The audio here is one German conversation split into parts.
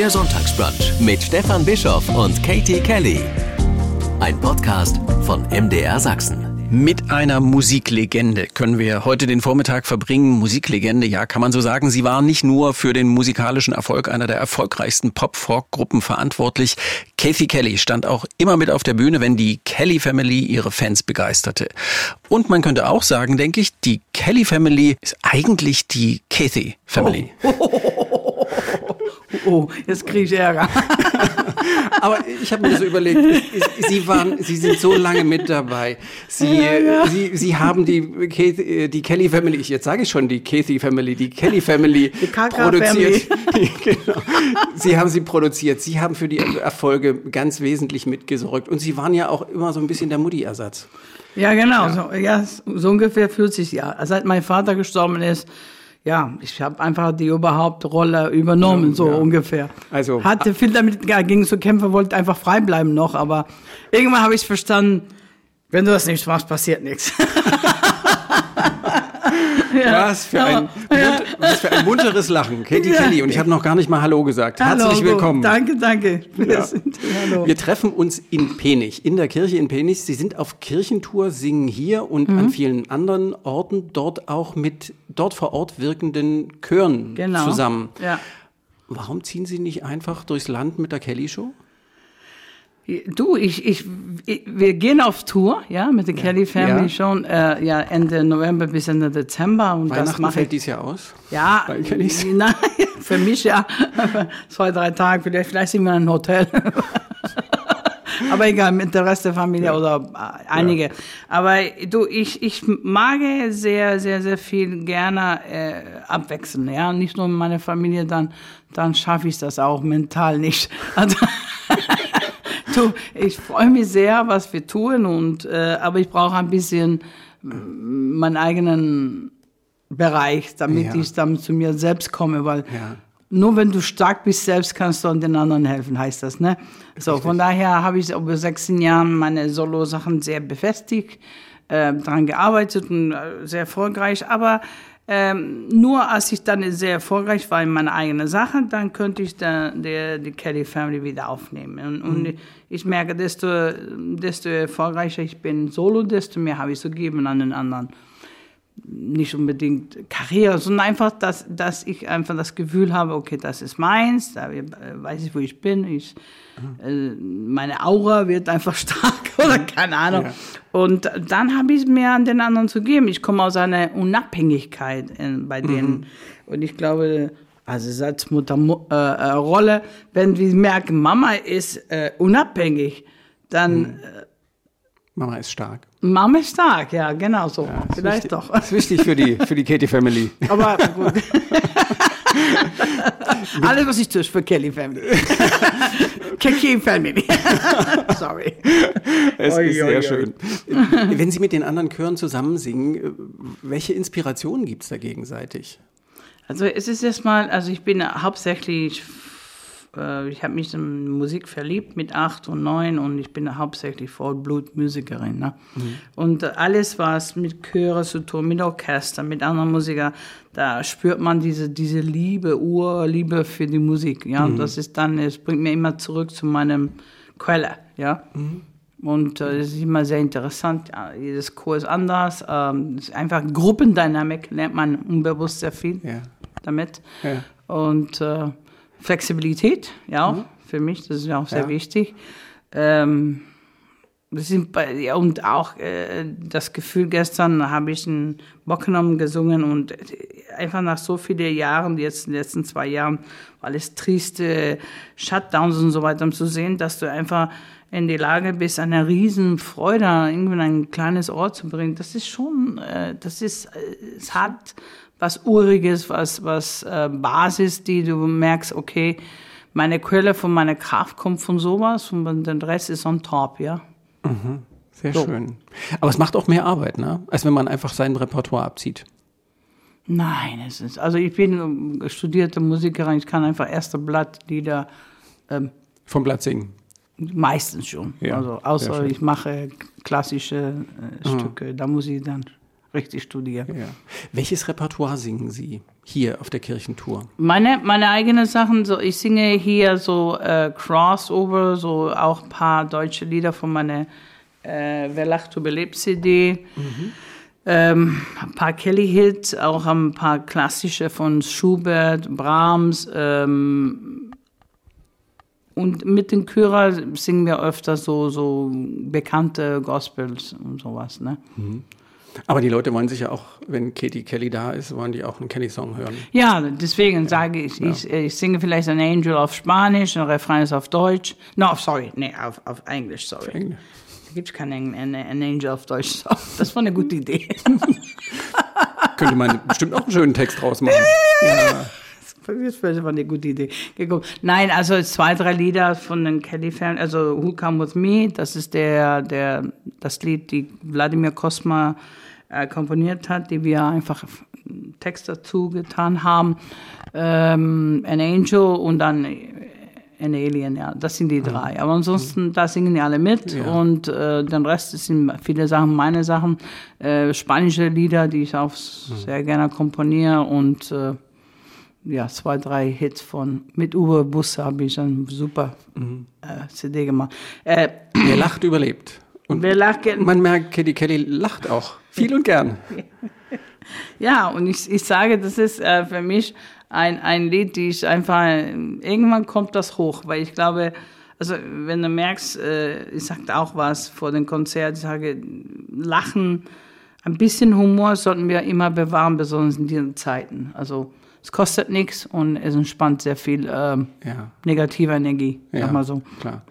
Der Sonntagsbrunch mit Stefan Bischoff und Katie Kelly. Ein Podcast von MDR Sachsen. Mit einer Musiklegende können wir heute den Vormittag verbringen. Musiklegende, ja, kann man so sagen. Sie war nicht nur für den musikalischen Erfolg einer der erfolgreichsten Pop-Folk-Gruppen verantwortlich. Kathy Kelly stand auch immer mit auf der Bühne, wenn die Kelly Family ihre Fans begeisterte. Und man könnte auch sagen, denke ich, die Kelly Family ist eigentlich die Kathy Family. Oh, oh jetzt kriege ich Ärger. Aber ich habe mir so überlegt, Sie waren, Sie sind so lange mit dabei. Sie, ja, ja. Sie, Sie haben die, äh, die Kelly Family, jetzt sage ich schon die Kathy Family, die Kelly Family die produziert. Family. genau. Sie haben sie produziert. Sie haben für die Erfolge ganz wesentlich mitgesorgt. Und Sie waren ja auch immer so ein bisschen der Mutti-Ersatz. Ja, genau. Ja. So, ja, so ungefähr 40 Jahre. Seit mein Vater gestorben ist, ja, ich habe einfach die Überhauptrolle übernommen, ja, so ja. ungefähr. Also hatte viel damit ja, gegen zu kämpfen, wollte einfach frei bleiben noch, aber irgendwann habe ich verstanden, wenn du das nicht machst, passiert nichts. Ja, was, für ein, ja. was für ein munteres Lachen. Katie. Kelly. Und ich habe noch gar nicht mal Hallo gesagt. Hallo, Herzlich willkommen. Danke, danke. Ja. Hallo. Wir treffen uns in Penich, in der Kirche in Penich. Sie sind auf Kirchentour, singen hier und mhm. an vielen anderen Orten dort auch mit dort vor Ort wirkenden Chören genau. zusammen. Ja. Warum ziehen Sie nicht einfach durchs Land mit der Kelly Show? Du, ich, ich, ich, wir gehen auf Tour, ja, mit der ja. Kelly Family ja. schon, äh, ja, Ende November bis Ende Dezember. Und Weihnachten das fällt ich, dieses Jahr aus? Ja, nein, für mich ja, zwei, drei Tage, vielleicht, vielleicht sind wir in einem Hotel. Aber egal, mit der Rest der Familie ja. oder äh, einige. Aber du, ich, ich mag sehr, sehr, sehr viel gerne äh, abwechseln. Ja, nicht nur meine Familie, dann, dann schaffe ich das auch mental nicht. Also, du, ich freue mich sehr, was wir tun, und, äh, aber ich brauche ein bisschen meinen eigenen Bereich, damit ja. ich dann zu mir selbst komme, weil ja. nur wenn du stark bist selbst, kannst du an den anderen helfen, heißt das, ne? So, von daher habe ich über 16 Jahren meine Solo-Sachen sehr befestigt, äh, daran gearbeitet und äh, sehr erfolgreich, aber ähm, nur als ich dann sehr erfolgreich war in meiner eigenen Sache, dann könnte ich da, der, die Kelly Family wieder aufnehmen. Und, mhm. und, ich merke, desto, desto erfolgreicher ich bin solo, desto mehr habe ich zu geben an den anderen. Nicht unbedingt Karriere, sondern einfach, dass, dass ich einfach das Gefühl habe, okay, das ist meins, da weiß ich, wo ich bin. Ich, äh, meine Aura wird einfach stark oder keine Ahnung. Ja. Und dann habe ich mehr an den anderen zu geben. Ich komme aus einer Unabhängigkeit in, bei denen. Mhm. Und ich glaube, also als Mutterrolle, äh, wenn wir merken, Mama ist äh, unabhängig, dann. Mhm. Äh, Mama ist stark. Mama ist stark, ja, genau so. Ja, Vielleicht wichtig, doch. Das ist wichtig für die, für die Katie Family. Aber gut. Alles, was ich tue, ist für Kelly Family. Kelly Family. Sorry. Es oi, ist sehr oi, schön. Wenn Sie mit den anderen Chören zusammen singen, welche Inspirationen gibt es da gegenseitig? Also es ist erstmal, also ich bin hauptsächlich, äh, ich habe mich in Musik verliebt mit acht und neun und ich bin hauptsächlich Vollblut-Musikerin. Ne? Mhm. Und alles, was mit Chöre zu tun, mit Orchester, mit anderen Musikern, da spürt man diese, diese Liebe, Urliebe für die Musik. Ja? Mhm. Das ist dann, es bringt mir immer zurück zu meinem Quelle. Ja? Mhm. Und äh, ist immer sehr interessant. Ja, jedes Chor ist anders. Ähm, ist einfach Gruppendynamik lernt man unbewusst sehr viel. Ja damit. Ja. Und äh, Flexibilität, ja, mhm. für mich, das ist ja auch sehr ja. wichtig. Ähm, wir sind bei, ja, und auch äh, das Gefühl, gestern habe ich einen Bockenum gesungen und einfach nach so vielen Jahren, jetzt in den letzten zwei Jahren, alles triste Shutdowns und so weiter, um zu sehen, dass du einfach in die Lage bist, eine riesen Freude irgendwie in ein kleines Ort zu bringen, das ist schon, äh, das ist, äh, es hat was Uriges, was, was äh, Basis, die du merkst, okay, meine Quelle von meiner Kraft kommt von sowas und der Rest ist on top, ja. Mhm. Sehr so. schön. Aber es macht auch mehr Arbeit, ne? als wenn man einfach sein Repertoire abzieht. Nein, es ist, also ich bin studierte Musikerin, ich kann einfach erste Blattlieder. Ähm, Vom Blatt singen? Meistens schon. Ja, also außer ich mache klassische äh, Stücke, da muss ich dann richtig studieren. Ja. Welches Repertoire singen Sie hier auf der Kirchentour? Meine, meine eigenen Sachen, so ich singe hier so äh, Crossover, so auch ein paar deutsche Lieder von meiner äh, Wer lacht überlebt CD. Mhm. Ähm, ein paar Kelly-Hits, auch ein paar klassische von Schubert, Brahms. Ähm, und mit den Chörer singen wir öfter so, so bekannte Gospels und sowas. Ne? Mhm. Aber die Leute wollen sich ja auch, wenn Katie Kelly da ist, wollen die auch einen Kelly-Song hören. Ja, deswegen ja. sage ich, ja. ich, ich, singe vielleicht ein Angel auf Spanisch, ein Refrain ist auf Deutsch. No, sorry, nee, auf, auf Englisch, sorry. Auf Englisch. Da gibt es keinen ein, ein Angel auf Deutsch. Das war eine gute Idee. Könnte man bestimmt auch einen schönen Text draus machen. ja. Das war eine gute Idee. Nein, also zwei, drei Lieder von den Kelly-Fans. Also Who Come With Me, das ist der, der, das Lied, die Wladimir Kosma äh, komponiert hat, die wir einfach Text dazu getan haben. Ähm, An Angel und dann An Alien, ja. Das sind die drei. Aber ansonsten, da singen die alle mit ja. und äh, den Rest sind viele Sachen, meine Sachen, äh, spanische Lieder, die ich auch mhm. sehr gerne komponiere und äh, ja, zwei, drei Hits von mit Uwe Busse habe ich eine super mhm. äh, CD gemacht. Äh, Wer lacht, überlebt. Und wer lacht, man merkt, Katie Kelly lacht auch viel und gern. ja, und ich, ich sage, das ist äh, für mich ein, ein Lied, die ich einfach, irgendwann kommt das hoch, weil ich glaube, also wenn du merkst, äh, ich sagte auch was vor dem Konzert, ich sage, Lachen, ein bisschen Humor sollten wir immer bewahren, besonders in diesen Zeiten. Also es kostet nichts und es entspannt sehr viel äh, ja. negative Energie, ja, sag mal so. Klar.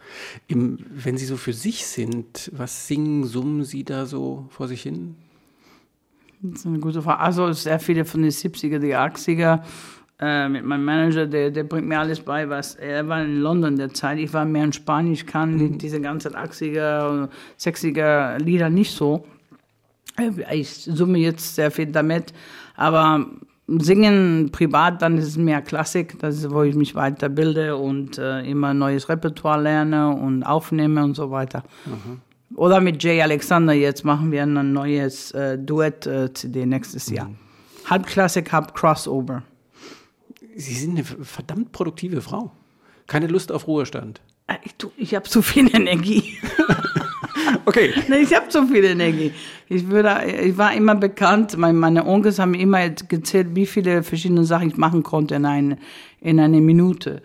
Im, wenn Sie so für sich sind, was singen, summen Sie da so vor sich hin? Das ist eine gute Frage. Also sehr viele von den 70er, die 80er. Äh, mit meinem Manager, der, der bringt mir alles bei, was er war in London der Zeit. Ich war mehr in Spanien, ich kann mhm. diese ganzen 80er und 60er Lieder nicht so. Ich summe jetzt sehr viel damit, aber Singen privat, dann ist es mehr Klassik, das ist, wo ich mich weiterbilde und äh, immer neues Repertoire lerne und aufnehme und so weiter. Mhm. Oder mit Jay Alexander, jetzt machen wir ein neues äh, Duett-CD äh, nächstes Jahr. Mhm. Halb Klassik, halb Crossover. Sie sind eine verdammt produktive Frau. Keine Lust auf Ruhestand. Äh, ich, ich habe zu viel Energie. Okay. Ich habe so viel Energie. Ich, würde, ich war immer bekannt, meine Onkels haben immer gezählt, wie viele verschiedene Sachen ich machen konnte in, ein, in eine Minute.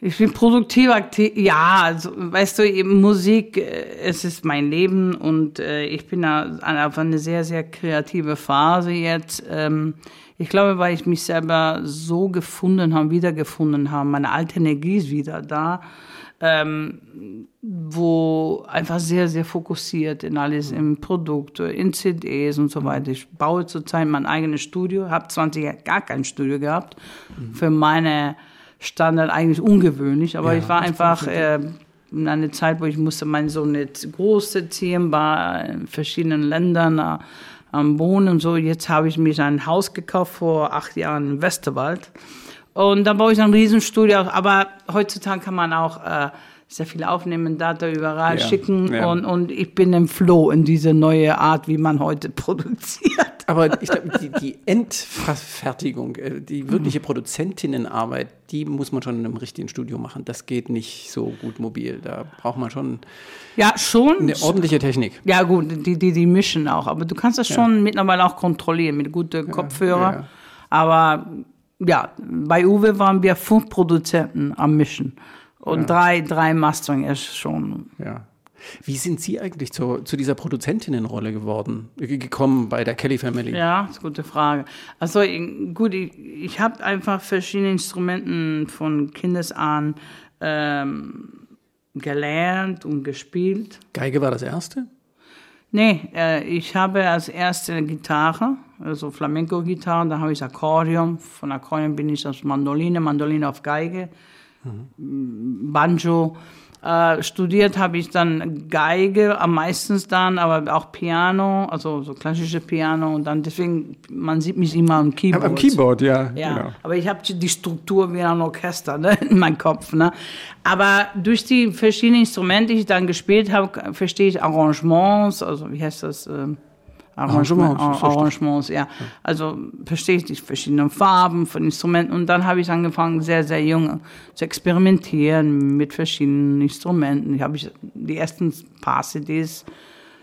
Ich bin produktiv aktiv. Ja, also, weißt du, Musik, äh, es ist mein Leben und äh, ich bin auf eine sehr, sehr kreative Phase jetzt. Ähm, ich glaube, weil ich mich selber so gefunden habe, wiedergefunden habe. Meine alte Energie ist wieder da ähm, wo einfach sehr, sehr fokussiert in alles, mhm. im Produkt, in CDs und so weiter. Ich baue zurzeit mein eigenes Studio, habe 20 Jahre gar kein Studio gehabt. Mhm. Für meine Standard eigentlich ungewöhnlich, aber ja, ich war einfach äh, in einer Zeit, wo ich musste meinen Sohn nicht groß ziehen, war in verschiedenen Ländern äh, am Wohnen und so. Jetzt habe ich mir ein Haus gekauft vor acht Jahren im Westerwald und dann baue ich ein Riesenstudio. Aber heutzutage kann man auch äh, sehr viel aufnehmen, Data überall ja, schicken. Ja. Und, und ich bin im Flow in diese neue Art, wie man heute produziert. Aber ich glaube, die, die Endverfertigung, äh, die wirkliche Produzentinnenarbeit, die muss man schon in einem richtigen Studio machen. Das geht nicht so gut mobil. Da braucht man schon, ja, schon eine ordentliche Technik. Ja, gut, die, die, die mischen auch. Aber du kannst das ja. schon mittlerweile auch kontrollieren mit guten Kopfhörern. Aber ja, bei Uwe waren wir fünf Produzenten am Mischen und ja. drei, drei Mastering ist schon. Ja. Wie sind Sie eigentlich zu, zu dieser Produzentinnenrolle geworden, gekommen bei der Kelly Family? Ja, das ist eine gute Frage. Also gut, ich, ich habe einfach verschiedene Instrumenten von Kindesan ähm, gelernt und gespielt. Geige war das erste? Nee, äh, ich habe als erste Gitarre, also Flamenco-Gitarre, da habe ich Akkordeon. Von Akkordeon bin ich auf Mandoline, Mandoline auf Geige, mhm. Banjo. Äh, studiert habe ich dann Geige am meisten dann, aber auch Piano, also so klassische Piano und dann deswegen, man sieht mich immer am Keyboard. Am Keyboard, ja. Ja, genau. aber ich habe die Struktur wie ein Orchester ne, in meinem Kopf. Ne. Aber durch die verschiedenen Instrumente, die ich dann gespielt habe, verstehe ich Arrangements, also wie heißt das? Ähm, Arrangement, Arrangements. Arrangements, ja. Also verstehe ich die verschiedenen Farben von Instrumenten. Und dann habe ich angefangen, sehr, sehr jung zu experimentieren mit verschiedenen Instrumenten. Ich habe ich die ersten paar CDs,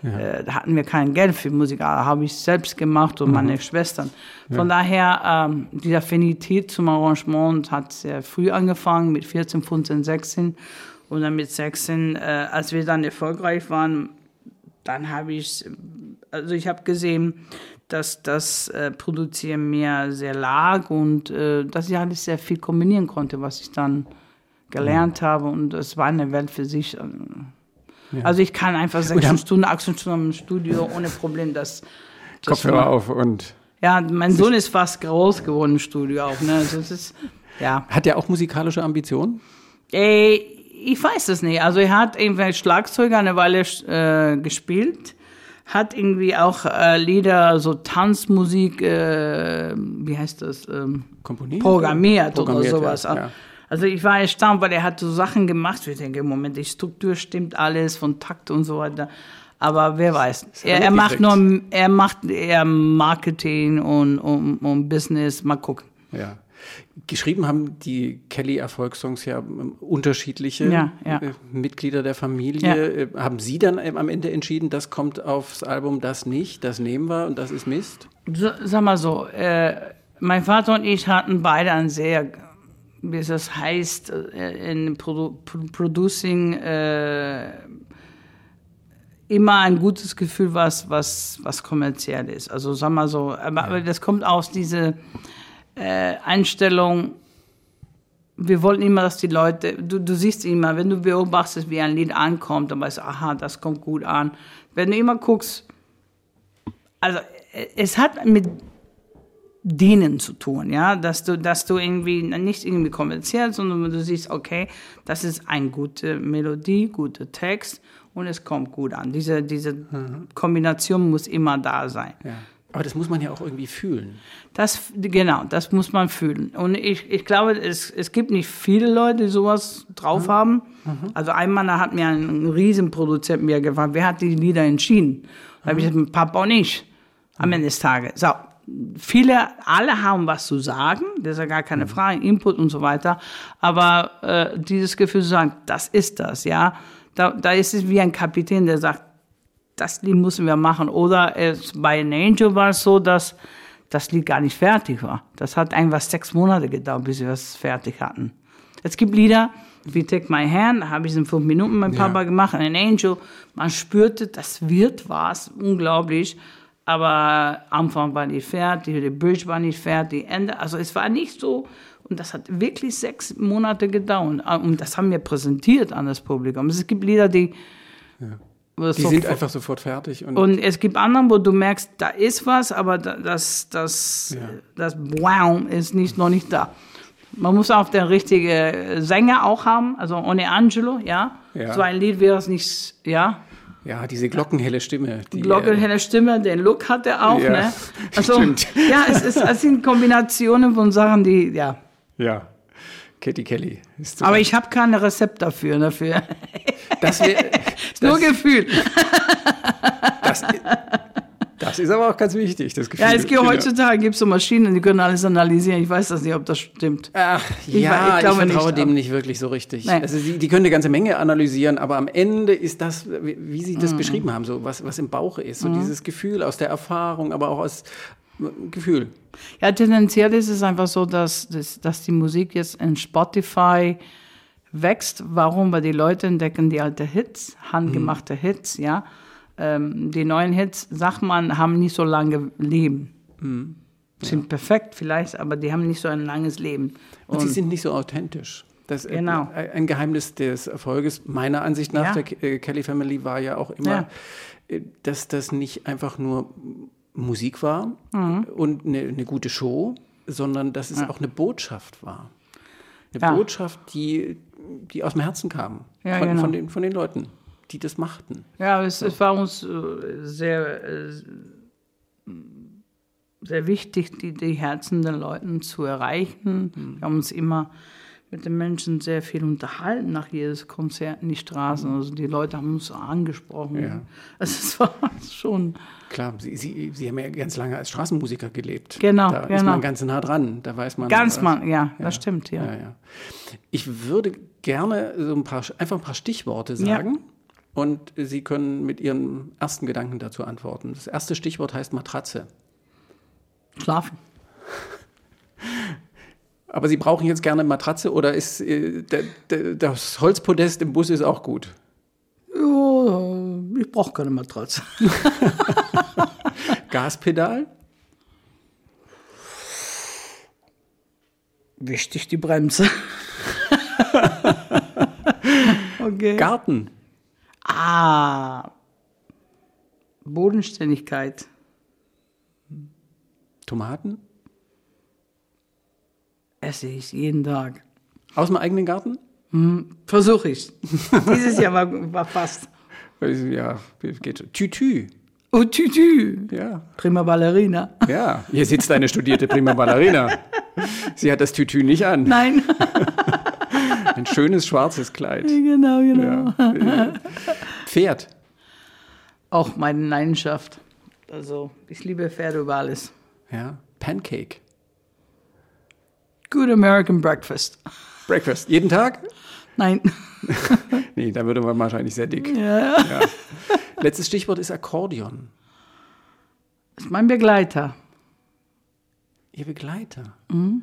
äh, da hatten wir kein Geld für Musik, aber habe ich selbst gemacht und meine Schwestern. Von daher, ähm, diese Affinität zum Arrangement hat sehr früh angefangen, mit 14, 15, 16. Und dann mit 16, äh, als wir dann erfolgreich waren, dann habe ich, also ich habe gesehen, dass das äh, Produzieren mir sehr lag und äh, dass ich alles sehr viel kombinieren konnte, was ich dann gelernt habe. Und es war eine Welt für sich. Also ich kann einfach sechs haben- Stunden, acht Stunden im Studio ohne Problem das. das Kopfhörer machen. auf und Ja, mein Sohn ist fast groß geworden im Studio auch. Ne? Also es ist, ja. hat er auch musikalische Ambitionen? Äh, ich weiß es nicht. Also er hat irgendwie Schlagzeuger eine Weile äh, gespielt, hat irgendwie auch äh, Lieder, so Tanzmusik, äh, wie heißt das, ähm, Komponiert? programmiert, Programmiert, oder sowas. ja, ja. Also ich war erstaunt, weil er hat so Sachen gemacht, ich denke, im Moment, die Struktur stimmt alles, von Takt und so weiter. Aber wer weiß. Er, er macht nur, er macht eher Marketing und, und, und Business. Mal gucken. Ja. Geschrieben haben die Kelly-Erfolgssongs ja ähm, unterschiedliche Ja, ja. äh, Mitglieder der Familie. Ja. Äh, Haben Sie dann ähm, am Ende entschieden, das kommt aufs Album, das nicht, das nehmen wir und das ist Mist? So, sag mal so, äh, mein Vater und ich hatten beide ein sehr, wie es das heißt, äh, in Produ Pro Producing äh, immer ein gutes Gefühl, was, was, was kommerziell ist. Also sag mal so, aber, aber das kommt aus dieser äh, Einstellung, wir wollten immer, dass die Leute, du, du siehst immer, wenn du beobachtest, wie ein Lied ankommt, dann weißt du, aha, das kommt gut an. Wenn du immer guckst, also es hat mit denen zu tun, ja, dass du, dass du irgendwie nicht irgendwie kommerziell, sondern du siehst, okay, das ist eine gute Melodie, guter Text und es kommt gut an. Diese, diese Kombination muss immer da sein. Ja. Aber das muss man ja auch irgendwie fühlen. Das, genau, das muss man fühlen. Und ich, ich glaube, es, es gibt nicht viele Leute, die sowas drauf haben. Also ein Mann da hat mir ein Riesenproduzent mir gefragt, wer hat die Lieder entschieden? Da habe ich gesagt, Papa und ich, am Ende des Tages. So, viele, alle haben was zu sagen, das ist ja gar keine Frage, Input und so weiter. Aber äh, dieses Gefühl zu sagen, das ist das, ja, da, da ist es wie ein Kapitän, der sagt, das Lied müssen wir machen. Oder es, bei An Angel war es so, dass das Lied gar nicht fertig war. Das hat einfach sechs Monate gedauert, bis wir es fertig hatten. Es gibt Lieder, wie Take My Hand, da habe ich es in fünf Minuten mit Papa gemacht, An Angel, man spürte, das wird was, unglaublich. Aber Anfang war nicht fertig, die Bridge war nicht fertig, Ende, also es war nicht so, und das hat wirklich sechs Monate gedauert. Und das haben wir präsentiert an das Publikum. Es gibt Lieder, die, Die sind einfach sofort fertig. Und, und es gibt andere, wo du merkst, da ist was, aber da- das, das, Ja. das Wow ist nicht, noch nicht da. Man muss auch den richtigen Sänger auch haben, also ohne Angelo, ja. Ja. So ein Lied wäre es nicht, ja. ja, diese glockenhelle Stimme. Die, Glockenhelle Stimme, den Look hat er auch, Ja, ne? Also, stimmt. ja, es, ist, es sind Kombinationen von Sachen, die, ja. Äh, ja, Katie Kelly. Ist Aber ich habe kein Rezept dafür, dafür. das, wär, Ist nur Gefühl. das, das ist aber auch ganz wichtig, das Gefühl. Ja, es gibt Genau. heutzutage gibt's so Maschinen, die können alles analysieren. Ich weiß das nicht, ob das stimmt. Ach, Ich ja, ich ich, glaube vertraue nicht, dem nicht wirklich so richtig. Nein. Also die, die können eine ganze Menge analysieren, aber am Ende ist das, wie, Sie Mhm. das beschrieben haben, so was, was im Bauche ist, so dieses Gefühl aus der Erfahrung, aber auch aus äh, Gefühl. Ja, tendenziell ist es einfach so, dass, dass, dass die Musik jetzt in Spotify wächst. Warum? Weil die Leute entdecken die alten Hits, handgemachte Hits, ja. Ähm, die neuen Hits, sagt man, haben nicht so lange Leben. Sind perfekt vielleicht, aber die haben nicht so ein langes Leben. Und, sie sind nicht so authentisch. Das, äh, Genau. Ein Geheimnis des Erfolges meiner Ansicht nach Ja. der äh, Kelly Family war ja auch immer, Ja. äh, dass das nicht einfach nur Musik war Mhm. und eine, eine gute Show, sondern dass es auch eine Botschaft war. Eine Ja. Botschaft, die, die aus dem Herzen kam. Ja, von, genau. von, den, von den Leuten, die das machten. Ja, es, es war uns äh, sehr, äh, sehr wichtig, die, die Herzen der Leuten zu erreichen. Wir haben uns immer mit den Menschen sehr viel unterhalten nach jedes Konzert in die Straßen. Also die Leute haben uns angesprochen. Ja. Also es war schon. Klar, Sie, Sie, Sie haben ja ganz lange als Straßenmusiker gelebt. Genau, Da ist genau. man ganz nah dran. Da weiß man. Ganz was- mal, ja, das stimmt, ja. Ja, ja. Ich würde gerne so ein paar, einfach ein paar Stichworte sagen. Und Sie können mit Ihren ersten Gedanken dazu antworten. Das erste Stichwort heißt Matratze. Schlafen. Aber Sie brauchen jetzt gerne Matratze oder ist äh, das Holzpodest im Bus ist auch gut? Ja, ich brauche keine Matratze. Gaspedal? Wichtig die Bremse. okay. Garten? ah. Bodenständigkeit. Tomaten? Esse ich jeden Tag. Aus dem eigenen Garten? Versuche ich. Dieses Jahr war, war fast. Ja, geht schon. Tütü. Oh, Tütü. Ja. Prima Ballerina. Ja, hier sitzt eine studierte Prima Ballerina. Sie hat das Tütü nicht an. Nein. Ein schönes schwarzes Kleid. genau, genau. Ja. Pferd. Auch meine Leidenschaft. Also, ich liebe Pferde über alles. Ja. Pancake. Good American Breakfast. Breakfast. Jeden Tag? Nein. Nee, da würde man wahrscheinlich sehr dick. Ja. Ja. Letztes Stichwort ist Akkordeon. Das ist mein Begleiter. Ihr Begleiter. St-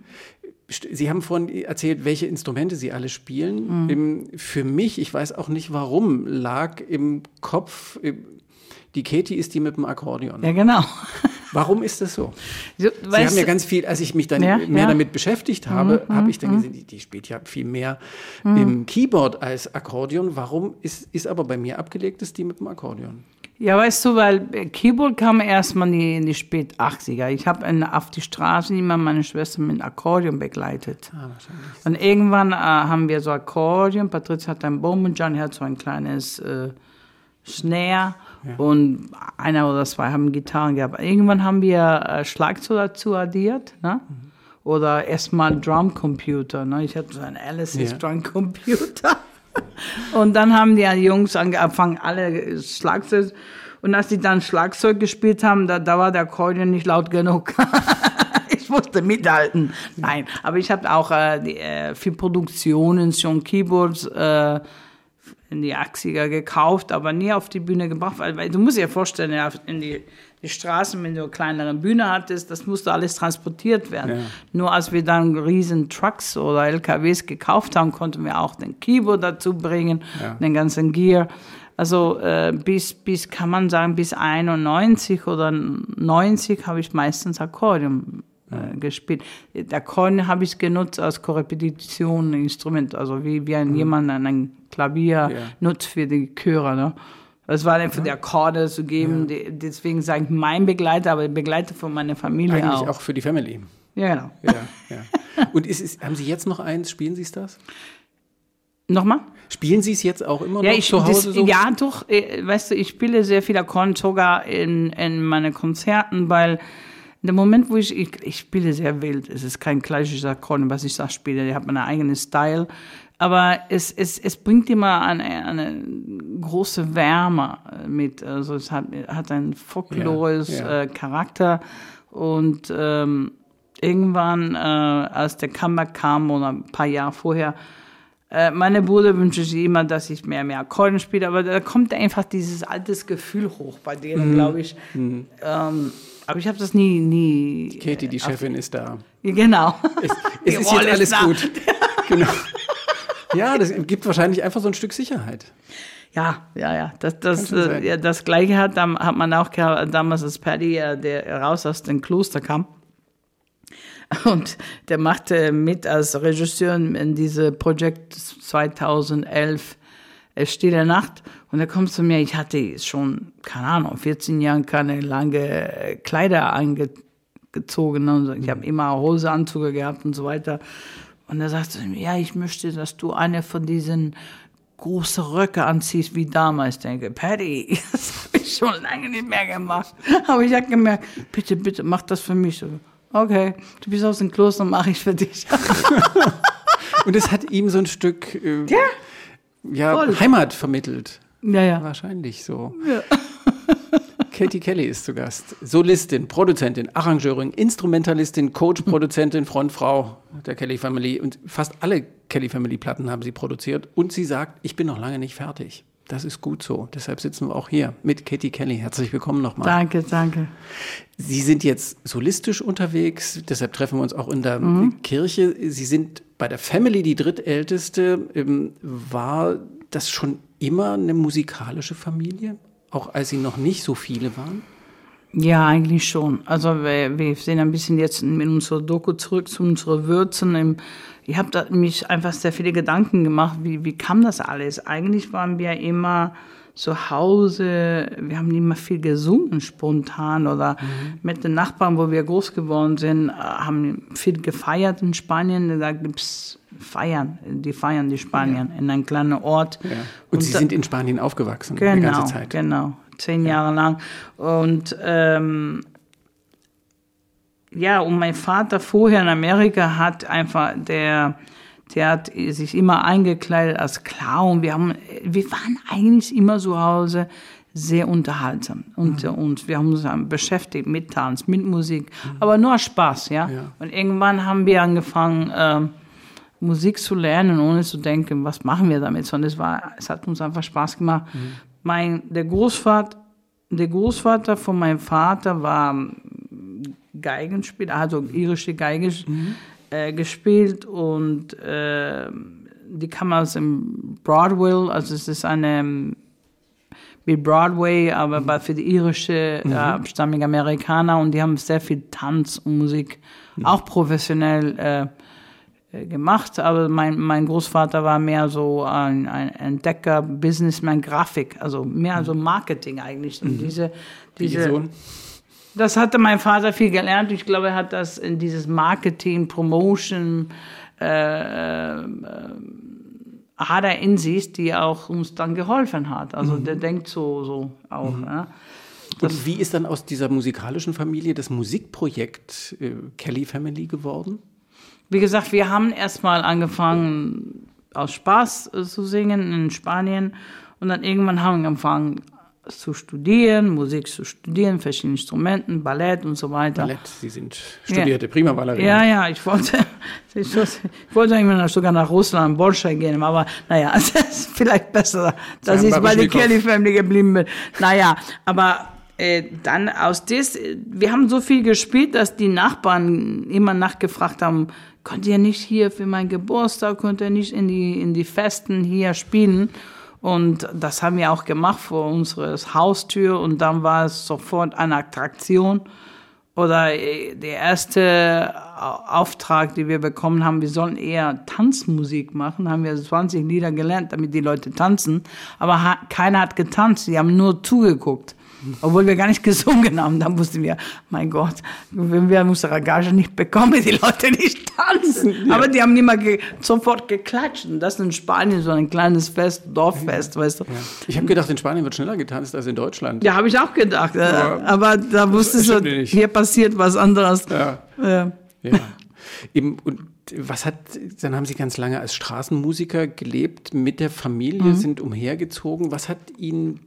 Sie haben vorhin erzählt, welche Instrumente Sie alle spielen. Im, für mich, ich weiß auch nicht warum, lag im Kopf, die Katie ist die mit dem Akkordeon. Ja, genau. Warum ist das so? So, Sie haben ja ganz viel, als ich mich dann Ja, mehr ja. Mhm, damit beschäftigt habe, habe ich dann gesehen, die, die spielt ja viel mehr im Keyboard als Akkordeon. Warum ist, ist aber bei mir abgelegt, ist die mit dem Akkordeon? Ja, weißt du, weil Keyboard kam erst mal in die, spät 80er. Ich habe auf die Straße immer meine Schwester mit Akkordeon begleitet. Ah. Und irgendwann äh, haben wir so Akkordeon. Patricia hat ein Boom und Johnny hat so ein kleines äh, Snare. Und einer oder zwei haben Gitarren gehabt. Irgendwann haben wir äh, Schlagzeug dazu addiert. Ne? Oder erstmal Drumcomputer. Ne? Ich hatte so einen Alice's Ja. Drumcomputer. Und dann haben die Jungs angefangen, alle Schlagzeug. Und als die dann Schlagzeug gespielt haben, da, da war der Akkordeon nicht laut genug. ich musste mithalten. Nein, aber ich habe auch äh, die, äh, viel Produktionen, schon Keyboards äh, in die 80er gekauft, aber nie auf die Bühne gebracht. Weil, weil du musst dir vorstellen, in die, die Straßen, wenn du eine kleinere Bühne hattest, das musste alles transportiert werden. Ja. Nur als wir dann riesen Trucks oder LKWs gekauft haben, konnten wir auch den Keyboard dazu bringen, Ja. den ganzen Gear. Also äh, bis, bis, kann man sagen, bis 91 oder 90 habe ich meistens Akkordeon äh, gespielt. Der Akkordeon habe ich genutzt als Korrepetition, Instrument, also wie, wie ein, jemand ein Klavier Ja. nutzt für die Chöre. Ne? Das war einfach die Akkorde zu geben, die, deswegen sage ich mein Begleiter, aber Begleiter von meiner Familie Eigentlich auch. auch für die Family. Ja, genau. Ja, ja. Und ist es, haben Sie jetzt noch eins? Spielen Sie es das? Nochmal? Spielen Sie es jetzt auch immer Ja, noch ich, zu Hause das, so? ja, doch, äh, weißt du, ich spiele sehr viel Akkorden, sogar in, in meinen Konzerten, weil in dem Moment, wo ich, ich, ich spiele sehr wild, es ist kein klassisches Akkorden, was ich da spiele, ich habe meinen eigenen Style, aber es, es, es bringt immer eine, eine große Wärme mit, also es hat, hat einen folklores Ja, ja. Äh, Charakter und ähm, irgendwann, äh, als der Comeback kam oder ein paar Jahre vorher, äh, meine Bruder wünscht sich immer, dass ich mehr mehr Akkorden spiele, aber da kommt einfach dieses altes Gefühl hoch bei Mhm. denen, glaube ich. Ähm, aber ich habe das nie, nie. Katie, die Chefin, ist da. Genau. Es, es ist jetzt alles da. gut. Genau. Ja, das gibt wahrscheinlich einfach so ein Stück Sicherheit. Ja, ja, ja. Das, das, äh, ja, das Gleiche hat, hat man auch gehabt, damals, als Paddy, äh, der raus aus dem Kloster kam. Und der machte mit als Regisseur in diese Projekt 2011 äh, Stille Nacht. Und er kommt zu mir, ich hatte schon, keine Ahnung, 14 Jahre keine lange äh, Kleider angezogen. Und ich habe immer Hoseanzüge gehabt und so weiter. Und er sagte zu mir, ja, ich möchte, dass du eine von diesen großen Röcke anziehst wie damals. Ich denke, Patty, das habe ich schon lange nicht mehr gemacht. Aber ich habe gemerkt, bitte, bitte, mach das für mich. Okay, du bist aus dem Kloster, mache ich für dich. Und es hat ihm so ein Stück äh, Ja. ja. Heimat vermittelt. Ja, ja. Wahrscheinlich so. Katie Kelly ist zu Gast. Solistin, Produzentin, Arrangeurin, Instrumentalistin, Coach, Produzentin, Frontfrau der Kelly Family. Und fast alle Kelly Family Platten haben sie produziert. Und sie sagt, ich bin noch lange nicht fertig. Das ist gut so. Deshalb sitzen wir auch hier mit Katie Kelly. Herzlich willkommen nochmal. Danke, danke. Sie sind jetzt solistisch unterwegs, deshalb treffen wir uns auch in der Mhm. Kirche. Sie sind bei der Family die drittälteste. Ähm, War das schon immer eine musikalische Familie? Auch als Sie noch nicht so viele waren? Ja, eigentlich schon. Also wir, wir sehen ein bisschen jetzt in unserer Doku zurück zu unseren Würzen. Im, ich habe mich einfach sehr viele Gedanken gemacht, wie, wie kam das alles? Eigentlich waren wir immer zu Hause, wir haben immer viel gesungen spontan oder mit den Nachbarn, wo wir groß geworden sind, äh, haben viel gefeiert in Spanien. Da gibt's Feiern, die feiern die Spanier in einem kleinen Ort. Und, Sie da- sind in Spanien aufgewachsen, die Genau, ganze Zeit. genau. Zehn Jahre lang. Und ähm, ja, und mein Vater vorher in Amerika hat einfach, der, der hat sich immer eingekleidet als Clown. Wir haben, wir waren eigentlich immer zu Hause sehr unterhaltsam und, und wir haben uns beschäftigt mit Tanz, mit Musik, aber nur Spaß, ja. Ja. Und irgendwann haben wir angefangen, ähm, Musik zu lernen, ohne zu denken, was machen wir damit, sondern es war, es hat uns einfach Spaß gemacht. Mein, der Großvater, der Großvater von meinem Vater war Geigenspieler, also irische Geige äh, gespielt und äh, die kam aus dem Broadway, also es ist eine wie Broadway, aber bei- für die irische äh, abstammigen Amerikaner und die haben sehr viel Tanz und Musik auch professionell äh, gemacht, aber mein, mein Großvater war mehr so ein, ein Entdecker, Businessman, Grafik, also mehr so Marketing eigentlich. Und diese, Ihr diese, Sohn? das hatte mein Vater viel gelernt. Ich glaube, er hat das in dieses Marketing, Promotion, äh, äh, hat er in sich, die auch uns dann geholfen hat. Also der denkt so, so auch. Ja. Und wie ist dann aus dieser musikalischen Familie das Musikprojekt äh, Kelly Family geworden? Wie gesagt, wir haben erstmal angefangen aus Spaß äh, zu singen in Spanien und dann irgendwann haben wir angefangen zu studieren, Musik zu studieren, verschiedene Instrumenten, Ballett und so weiter. Ballett, Sie sind studierte Prima-Ballerin. Ja, ja, ich wollte, ich wollte irgendwann sogar nach Russland, Bolschoi gehen, aber naja, es ist vielleicht besser, dass ich bei der. Kelly Family geblieben bin. Naja, aber äh, dann aus das, wir haben so viel gespielt, dass die Nachbarn immer nachgefragt haben, könnt ihr nicht hier für meinen Geburtstag, könnt ihr nicht in die, in die Festen hier spielen? Und das haben wir auch gemacht vor unserer Haustür und dann war es sofort eine Attraktion. Oder äh, der erste Au- Auftrag, den wir bekommen haben, wir sollen eher Tanzmusik machen, haben wir 20 Lieder gelernt, damit die Leute tanzen. Aber keiner hat getanzt, die haben nur zugeguckt. Obwohl wir gar nicht gesungen haben, dann wussten wir, mein Gott, wenn wir unsere Gage nicht bekommen, die Leute nicht tanzen. Aber die haben immer ge sofort geklatscht. Und das ist in Spanien so ein kleines Fest, Dorffest, weißt du. Ich habe gedacht, in Spanien wird schneller getanzt als in Deutschland. Ja, habe ich auch gedacht. äh, Aber- da wusstest du, hier passiert was anderes. Ja. Ja. Eben, und was hat, dann haben Sie ganz lange als Straßenmusiker gelebt, mit der Familie, Mhm. sind umhergezogen. Was hat Ihnen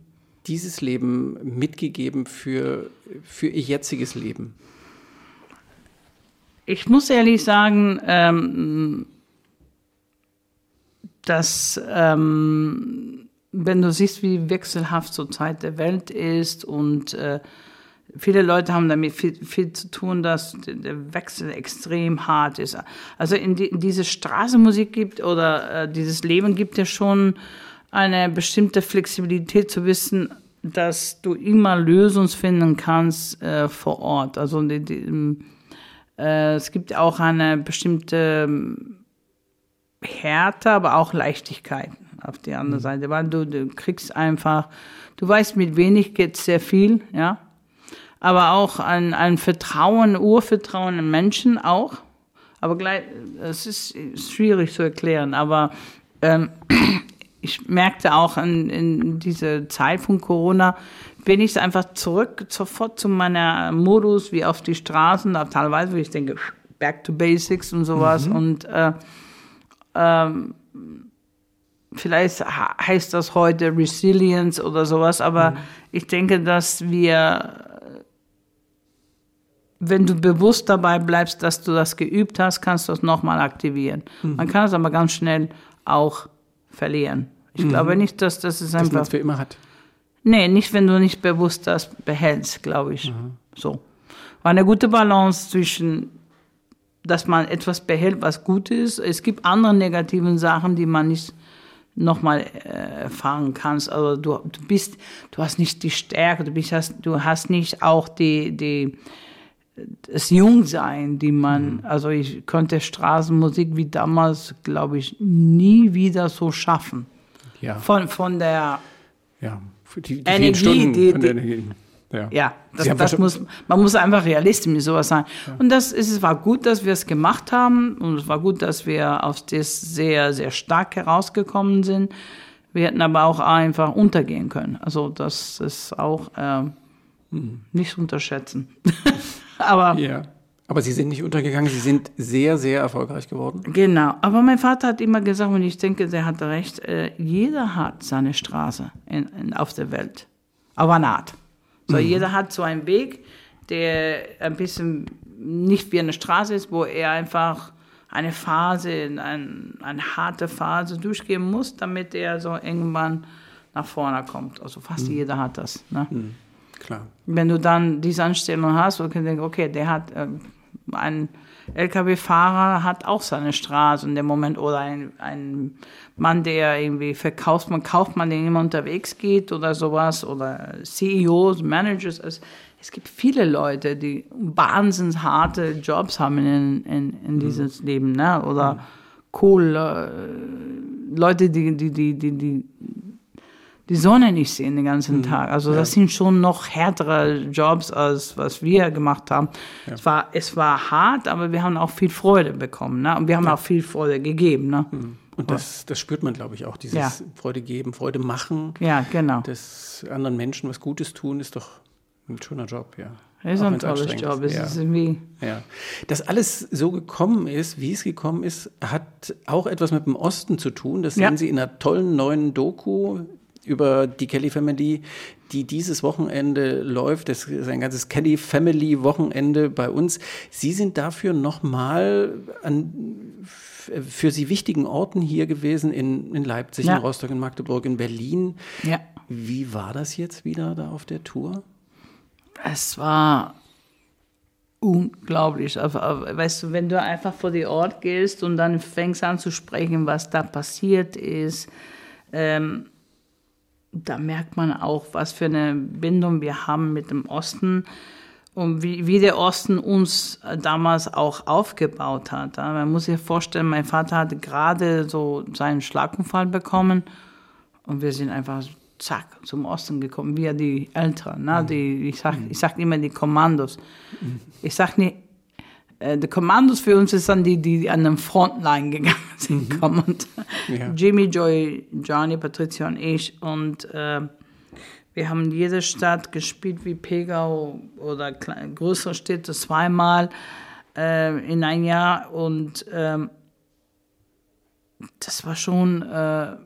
dieses Leben mitgegeben für, für Ihr jetziges Leben? Ich muss ehrlich sagen, ähm, dass ähm, wenn du siehst, wie wechselhaft zurzeit der Welt ist und äh, viele Leute haben damit viel, viel zu tun, dass der Wechsel extrem hart ist. Also in, die, in diese Straßenmusik gibt oder äh, dieses Leben gibt ja schon eine bestimmte Flexibilität zu wissen, dass du immer Lösungen finden kannst äh, vor Ort. Also die, die, äh, es gibt auch eine bestimmte ähm, Härte, aber auch Leichtigkeit auf der anderen Seite, weil du, du kriegst einfach, du weißt, mit wenig geht sehr viel, ja, aber auch ein, ein Vertrauen, Urvertrauen in Menschen auch, aber gleich, es ist schwierig zu erklären, aber ähm, ich merkte auch in, in dieser Zeit von Corona, bin ich einfach zurück, sofort zu meiner Modus, wie auf die Straßen, da teilweise, wo ich denke, back to basics und sowas. Und äh, ähm, vielleicht heißt das heute Resilience oder sowas, aber mhm. ich denke, dass wir wenn du bewusst dabei bleibst, dass du das geübt hast, kannst du es nochmal aktivieren. Mhm. Man kann es aber ganz schnell auch verlieren. Ich mhm. glaube nicht, dass das ist einfach. Dass man es für immer hat. Nee, nicht, wenn du nicht bewusst das behältst, glaube ich. Mhm. So. War eine gute Balance zwischen, dass man etwas behält, was gut ist. Es gibt andere negative Sachen, die man nicht nochmal äh, erfahren kannst. Also du, du bist, du hast nicht die Stärke, du bist, hast, du hast nicht auch die, die, das Jungsein, die man, mhm. also ich konnte Straßenmusik wie damals, glaube ich, nie wieder so schaffen. Ja. Von, von der ja, die, die Energie, Stunden, die, die, Energie. Ja, ja das, das muss, man muss einfach realistisch mit sowas sein. Ja. Und das ist, es war gut, dass wir es gemacht haben und es war gut, dass wir aus das sehr, sehr stark herausgekommen sind. Wir hätten aber auch einfach untergehen können. Also das ist auch äh, mhm. nicht unterschätzen. Aber ja. Aber Sie sind nicht untergegangen, Sie sind sehr, sehr erfolgreich geworden. Genau. Aber mein Vater hat immer gesagt, und ich denke, der hatte recht, äh, jeder hat seine Straße in, in, auf der Welt. Auf eine Art. So, mhm. jeder hat so einen Weg, der ein bisschen nicht wie eine Straße ist, wo er einfach eine Phase, ein, eine harte Phase durchgehen muss, damit er so irgendwann nach vorne kommt. Also fast mhm. jeder hat das. Ne? Mhm. Klar. Wenn du dann diese Anstellung hast, und denkst, okay, der hat äh, ein LKW-Fahrer hat auch seine Straße in dem Moment oder ein, ein Mann, der irgendwie verkauft, man kauft man, den immer unterwegs geht oder sowas oder CEOs, Managers. Es, es gibt viele Leute, die wahnsinnig harte Jobs haben in, in, in mhm. dieses mhm. Leben, ne? Oder mhm. cool, äh, Leute, die, die, die, die, die die Sonne nicht sehen den ganzen mhm. Tag. Also ja. das sind schon noch härtere Jobs, als was wir gemacht haben. Ja. Es, war, es war hart, aber wir haben auch viel Freude bekommen. Ne? Und wir haben ja. auch viel Freude gegeben. Ne? Mhm. Und das, das spürt man, glaube ich, auch. Dieses Freude geben, Freude machen. Ja, genau. Das anderen Menschen was Gutes tun, ist doch ein schöner Job, ja. Das ist auch ein tolles Job. Ist. Ja. Ist irgendwie ja. Dass alles so gekommen ist, wie es gekommen ist, hat auch etwas mit dem Osten zu tun. Das sehen Sie in einer tollen neuen Doku, über die Kelly Family, die dieses Wochenende läuft. Das ist ein ganzes Kelly Family Wochenende bei uns. Sie sind dafür nochmal an für Sie wichtigen Orten hier gewesen, in, in Leipzig, ja. in Rostock, in Magdeburg, in Berlin. Ja. Wie war das jetzt wieder da auf der Tour? Es war unglaublich. Weißt du, wenn du einfach vor die Ort gehst und dann fängst an zu sprechen, was da passiert ist, ähm, da merkt man auch, was für eine Bindung wir haben mit dem Osten und wie, wie der Osten uns damals auch aufgebaut hat. Man muss sich vorstellen, mein Vater hatte gerade so seinen Schlaganfall bekommen und wir sind einfach zack zum Osten gekommen, wir die Älteren. Ne? Die, ich sage ich sag immer die Kommandos. Ich sage nicht, die Kommandos für uns ist dann die, die an den Frontline gegangen sind. Mhm. Und ja. Jimmy, Joy, Johnny, Patricia und ich. Und äh, wir haben in jeder Stadt gespielt wie Pegau oder größere Städte zweimal äh, in ein Jahr. Und äh, das war schon äh,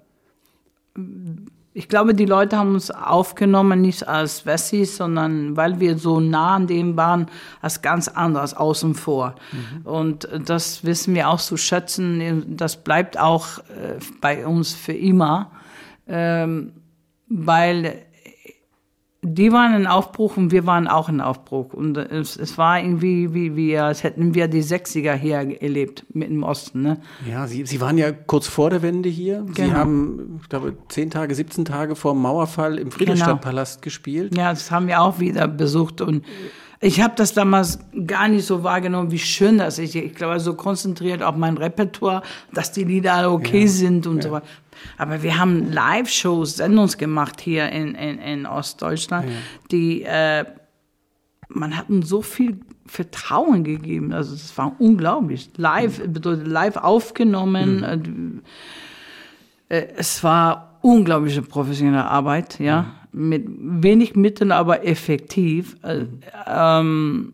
ich glaube, die Leute haben uns aufgenommen, nicht als Wessis, sondern weil wir so nah an dem waren, als ganz anders außen vor. Mhm. Und das wissen wir auch zu schätzen. Das bleibt auch äh, bei uns für immer, ähm, weil die waren in Aufbruch und wir waren auch in Aufbruch. Und es, es war irgendwie, wie, wie, als hätten wir die 60er hier erlebt, mit dem Osten. Ne? Ja, Sie, Sie waren ja kurz vor der Wende hier. Genau. Sie haben, ich glaube, 10 Tage, 17 Tage vor dem Mauerfall im Friedrichstadtpalast genau. gespielt. Ja, das haben wir auch wieder besucht. Und ich habe das damals gar nicht so wahrgenommen, wie schön das ist. Ich glaube, so konzentriert auf mein Repertoire, dass die Lieder alle okay ja. sind und ja. so weiter. Aber wir haben Live-Shows, Sendungen gemacht hier in, in, in Ostdeutschland, ja. die, äh, man hat uns so viel Vertrauen gegeben. Also das war unglaublich. Live bedeutet live aufgenommen. Mhm. Äh, es war unglaubliche professionelle Arbeit, ja, mhm. mit wenig Mitteln, aber effektiv. Mhm. Ähm,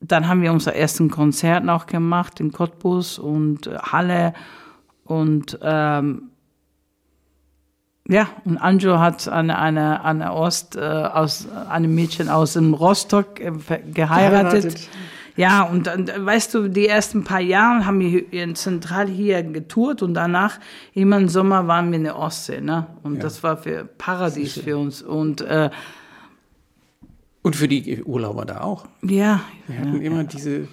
dann haben wir unser ersten Konzert noch gemacht in Cottbus und Halle Und ähm, ja, und Angelo hat eine, eine, eine Ost, äh, aus, einem Mädchen aus dem Rostock äh, geheiratet. Geheiratet. Ja, und dann, weißt du, die ersten paar Jahre haben wir hier- zentral hier getourt und danach, immer im Sommer waren wir in der Ostsee, ne? Und Ja. das war für Paradies für uns. Und äh, Und für die Urlauber da auch. ja, Wir hatten immer diese.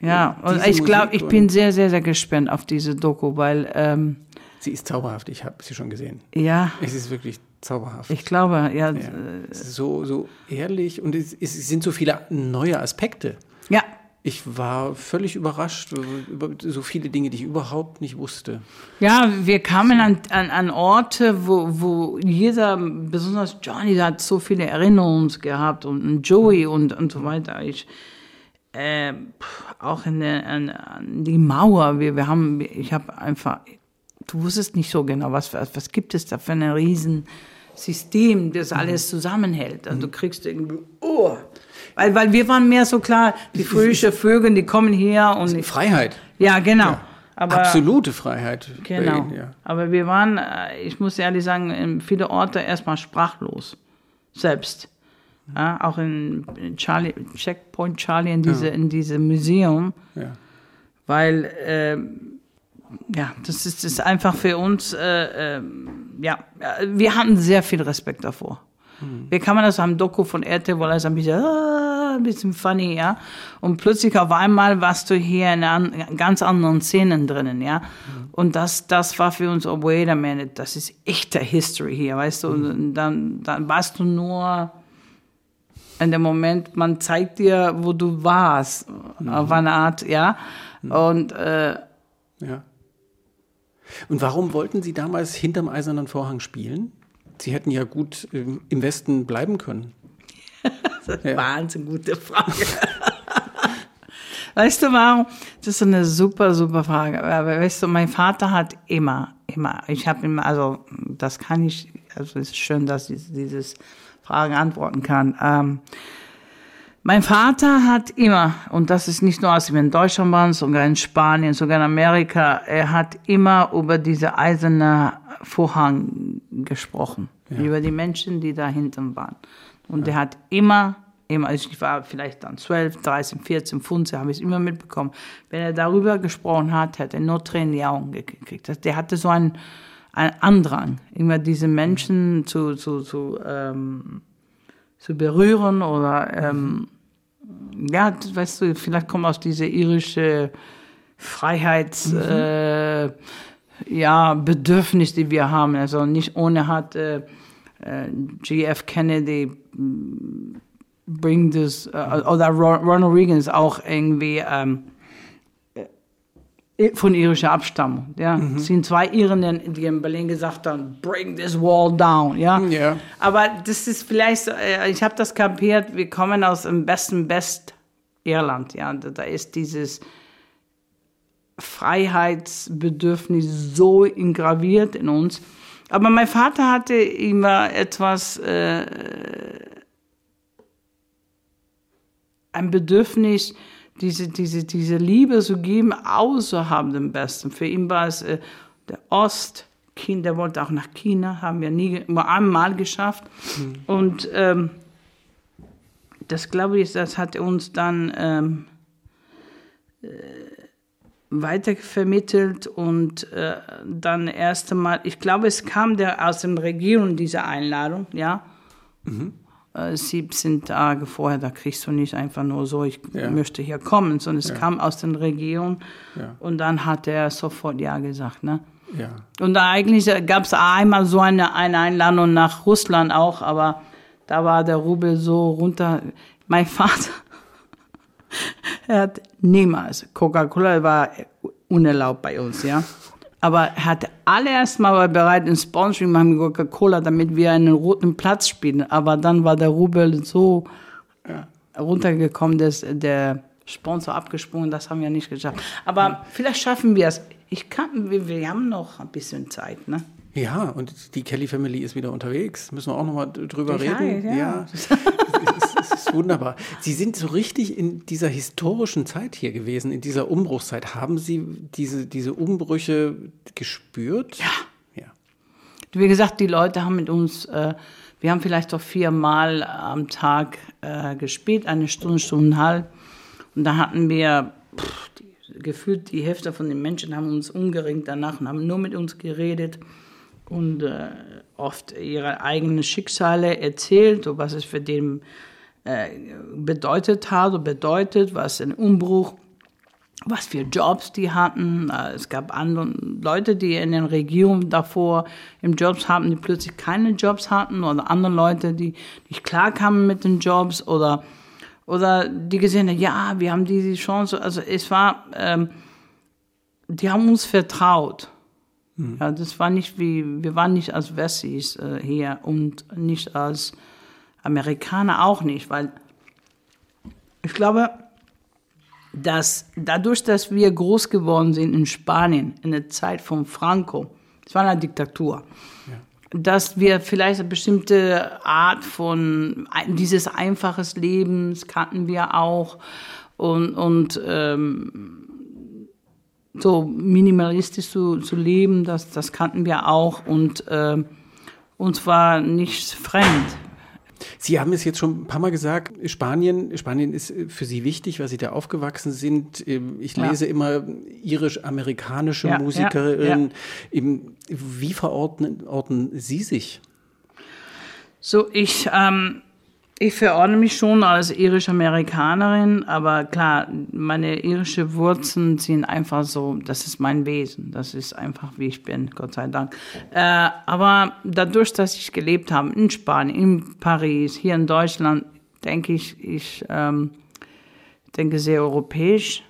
ja. Und diese ich glaube, ich bin sehr, sehr, sehr gespannt auf diese Doku, weil, ähm, Sie ist zauberhaft. Ich habe sie schon gesehen. ja, Es ist wirklich zauberhaft. ich glaube, ja, ja. So, so ehrlich und es, es sind so viele neue Aspekte. ja, Ich war völlig überrascht über so viele Dinge, die ich überhaupt nicht wusste. Ja, wir kamen an, an, an Orte, wo, wo jeder, besonders Johnny, hat so viele Erinnerungen gehabt und, Joey und, und so weiter. Ich, äh, auch in der, an, an die Mauer, wir, wir haben, ich habe einfach, du wusstest nicht so genau, was, was, was gibt es da für ein Riesensystem, das alles zusammenhält. Also du kriegst irgendwie, oh, weil, weil wir waren mehr so klar, die fröhliche Vögel, die kommen her und, Freiheit. ja, genau. Aber, Absolute Freiheit. Genau. Ihnen, ja. Aber wir waren, äh, ich muss ehrlich sagen, in viele Orte erstmal sprachlos. Selbst. Ja, auch in Charlie, Checkpoint Charlie, in diese, in diesem Museum. Ja. Weil, ähm, ja, das ist, ist einfach für uns, äh, ähm, ja, äh, wir hatten sehr viel Respekt davor. Wie kann man das am Doku von RTL, weil das ein bisschen, ah, ein bisschen funny, ja. Und plötzlich auf einmal warst du hier in an, ganz anderen Szenen drinnen, ja. Und das, das war für uns, oh, wait a minute, das ist echte History hier, weißt du. Und dann, dann warst du nur in dem Moment, man zeigt dir, wo du warst, auf eine Art, ja. Und, äh, ja. Und warum wollten Sie damals hinterm Eisernen Vorhang spielen? Sie hätten ja gut ähm, im Westen bleiben können. Das ist eine Wahnsinn gute Frage. weißt du warum? Das ist eine super, super Frage. Aber weißt du, mein Vater hat immer, immer, ich habe ihm, also das kann ich, also es ist schön, dass ich dieses Fragen antworten kann. Ähm, mein Vater hat immer, und das ist nicht nur, als wir in Deutschland waren, sogar in Spanien, sogar in Amerika, er hat immer über diese eiserne Vorhang gesprochen, über die Menschen, die da hinten waren. Und er hat immer, immer, also ich war vielleicht dann 12, 13, 14, 15, habe ich es immer mitbekommen. Wenn er darüber gesprochen hat, hat er nur Tränen in die Augen gekriegt. Das- Der hatte so einen, einen Andrang, immer diese Menschen zu, zu, zu, ähm, zu berühren oder ähm, ja, weißt du, vielleicht kommt aus dieser irische Freiheits äh, ja, Bedürfnis, die wir haben. Also nicht ohne hat äh, äh, GF Kennedy mm, bringt es, äh, oder Ro- Ronald Reagan ist auch irgendwie ähm, äh, von irischer Abstammung. Ja, es sind zwei Iren, die in Berlin gesagt haben, bring this wall down. Ja, Ja. aber das ist vielleicht, äh, ich habe das kapiert, wir kommen aus dem besten West-Irland, ja, da, da ist dieses Freiheitsbedürfnis so ingraviert in uns. Aber mein Vater hatte immer etwas, äh, ein Bedürfnis, diese, diese, diese Liebe zu geben, außerhalb dem Besten. Für ihn war es äh, der Ost, China, der wollte auch nach China, haben wir nie, nur einmal geschafft. Und ähm, das glaube ich, das hat uns dann ähm, äh, weitervermittelt und äh, dann erste Mal, ich glaube, es kam der aus der Regierung diese Einladung, ja. Äh, 17 Tage vorher, da kriegst du nicht einfach nur so, ich Ja. möchte hier kommen, sondern es kam aus den Regierungen Ja. und dann hat er sofort Ja gesagt, ne? Ja. Und da eigentlich gab es einmal so eine, eine Einladung nach Russland auch, aber da war der Rubel so runter. Mein Vater, er hat niemals, Coca-Cola war unerlaubt bei uns, ja. Aber er hatte allererst mal war bereit, ein Sponsoring machen mit Coca-Cola, damit wir einen roten Platz spielen. Aber dann war der Rubel so runtergekommen, dass der Sponsor abgesprungen, das haben wir nicht geschafft. Aber vielleicht schaffen wir es. Ich kann, wir, wir haben noch ein bisschen Zeit, ne? Ja, und die Kelly Family ist wieder unterwegs. Müssen wir auch nochmal drüber Ich reden. weiß, ja. Es, Das ist wunderbar. Sie sind so richtig in dieser historischen Zeit hier gewesen, in dieser Umbruchszeit. Haben Sie diese, diese Umbrüche gespürt? Ja. ja. Wie gesagt, die Leute haben mit uns, äh, wir haben vielleicht doch viermal am Tag äh, gespielt, eine Stunde, Stunde halb. Und da hatten wir pff, die, gefühlt die Hälfte von den Menschen haben uns umgeringt danach und haben nur mit uns geredet und äh, oft ihre eigenen Schicksale erzählt, was es für den bedeutet hat oder bedeutet, was ein Umbruch, was für Jobs die hatten. Äh, es gab andere Leute, die in den Regionen davor im Jobs hatten, die plötzlich keine Jobs hatten oder andere Leute, die nicht klarkamen mit den Jobs oder oder die gesehen haben, ja, wir haben diese Chance. Also es war, ähm, die haben uns vertraut. Mhm. Ja, das war nicht wie, wir waren nicht als Wessis äh, hier und nicht als Amerikaner auch nicht, weil ich glaube, dass dadurch, dass wir groß geworden sind in Spanien, in der Zeit von Franco, es war eine Diktatur, ja. dass wir vielleicht eine bestimmte Art von dieses einfaches Lebens kannten wir auch und, und ähm, so minimalistisch zu, zu leben, das, das kannten wir auch und äh, uns war nichts fremd. Sie haben es jetzt schon ein paar Mal gesagt, Spanien, Spanien ist für Sie wichtig, weil Sie da aufgewachsen sind. Ich lese ja. immer irisch-amerikanische ja, Musikerinnen. Ja, Wie verorten Sie sich? So, ich, ähm, ich verordne mich schon als irisch-Amerikanerin, aber klar, meine irische Wurzeln sind einfach so, das ist mein Wesen, das ist einfach wie ich bin, Gott sei Dank. Äh, aber dadurch, dass ich gelebt habe in Spanien, in Paris, hier in Deutschland, denke ich, ich ähm, denke sehr europäisch,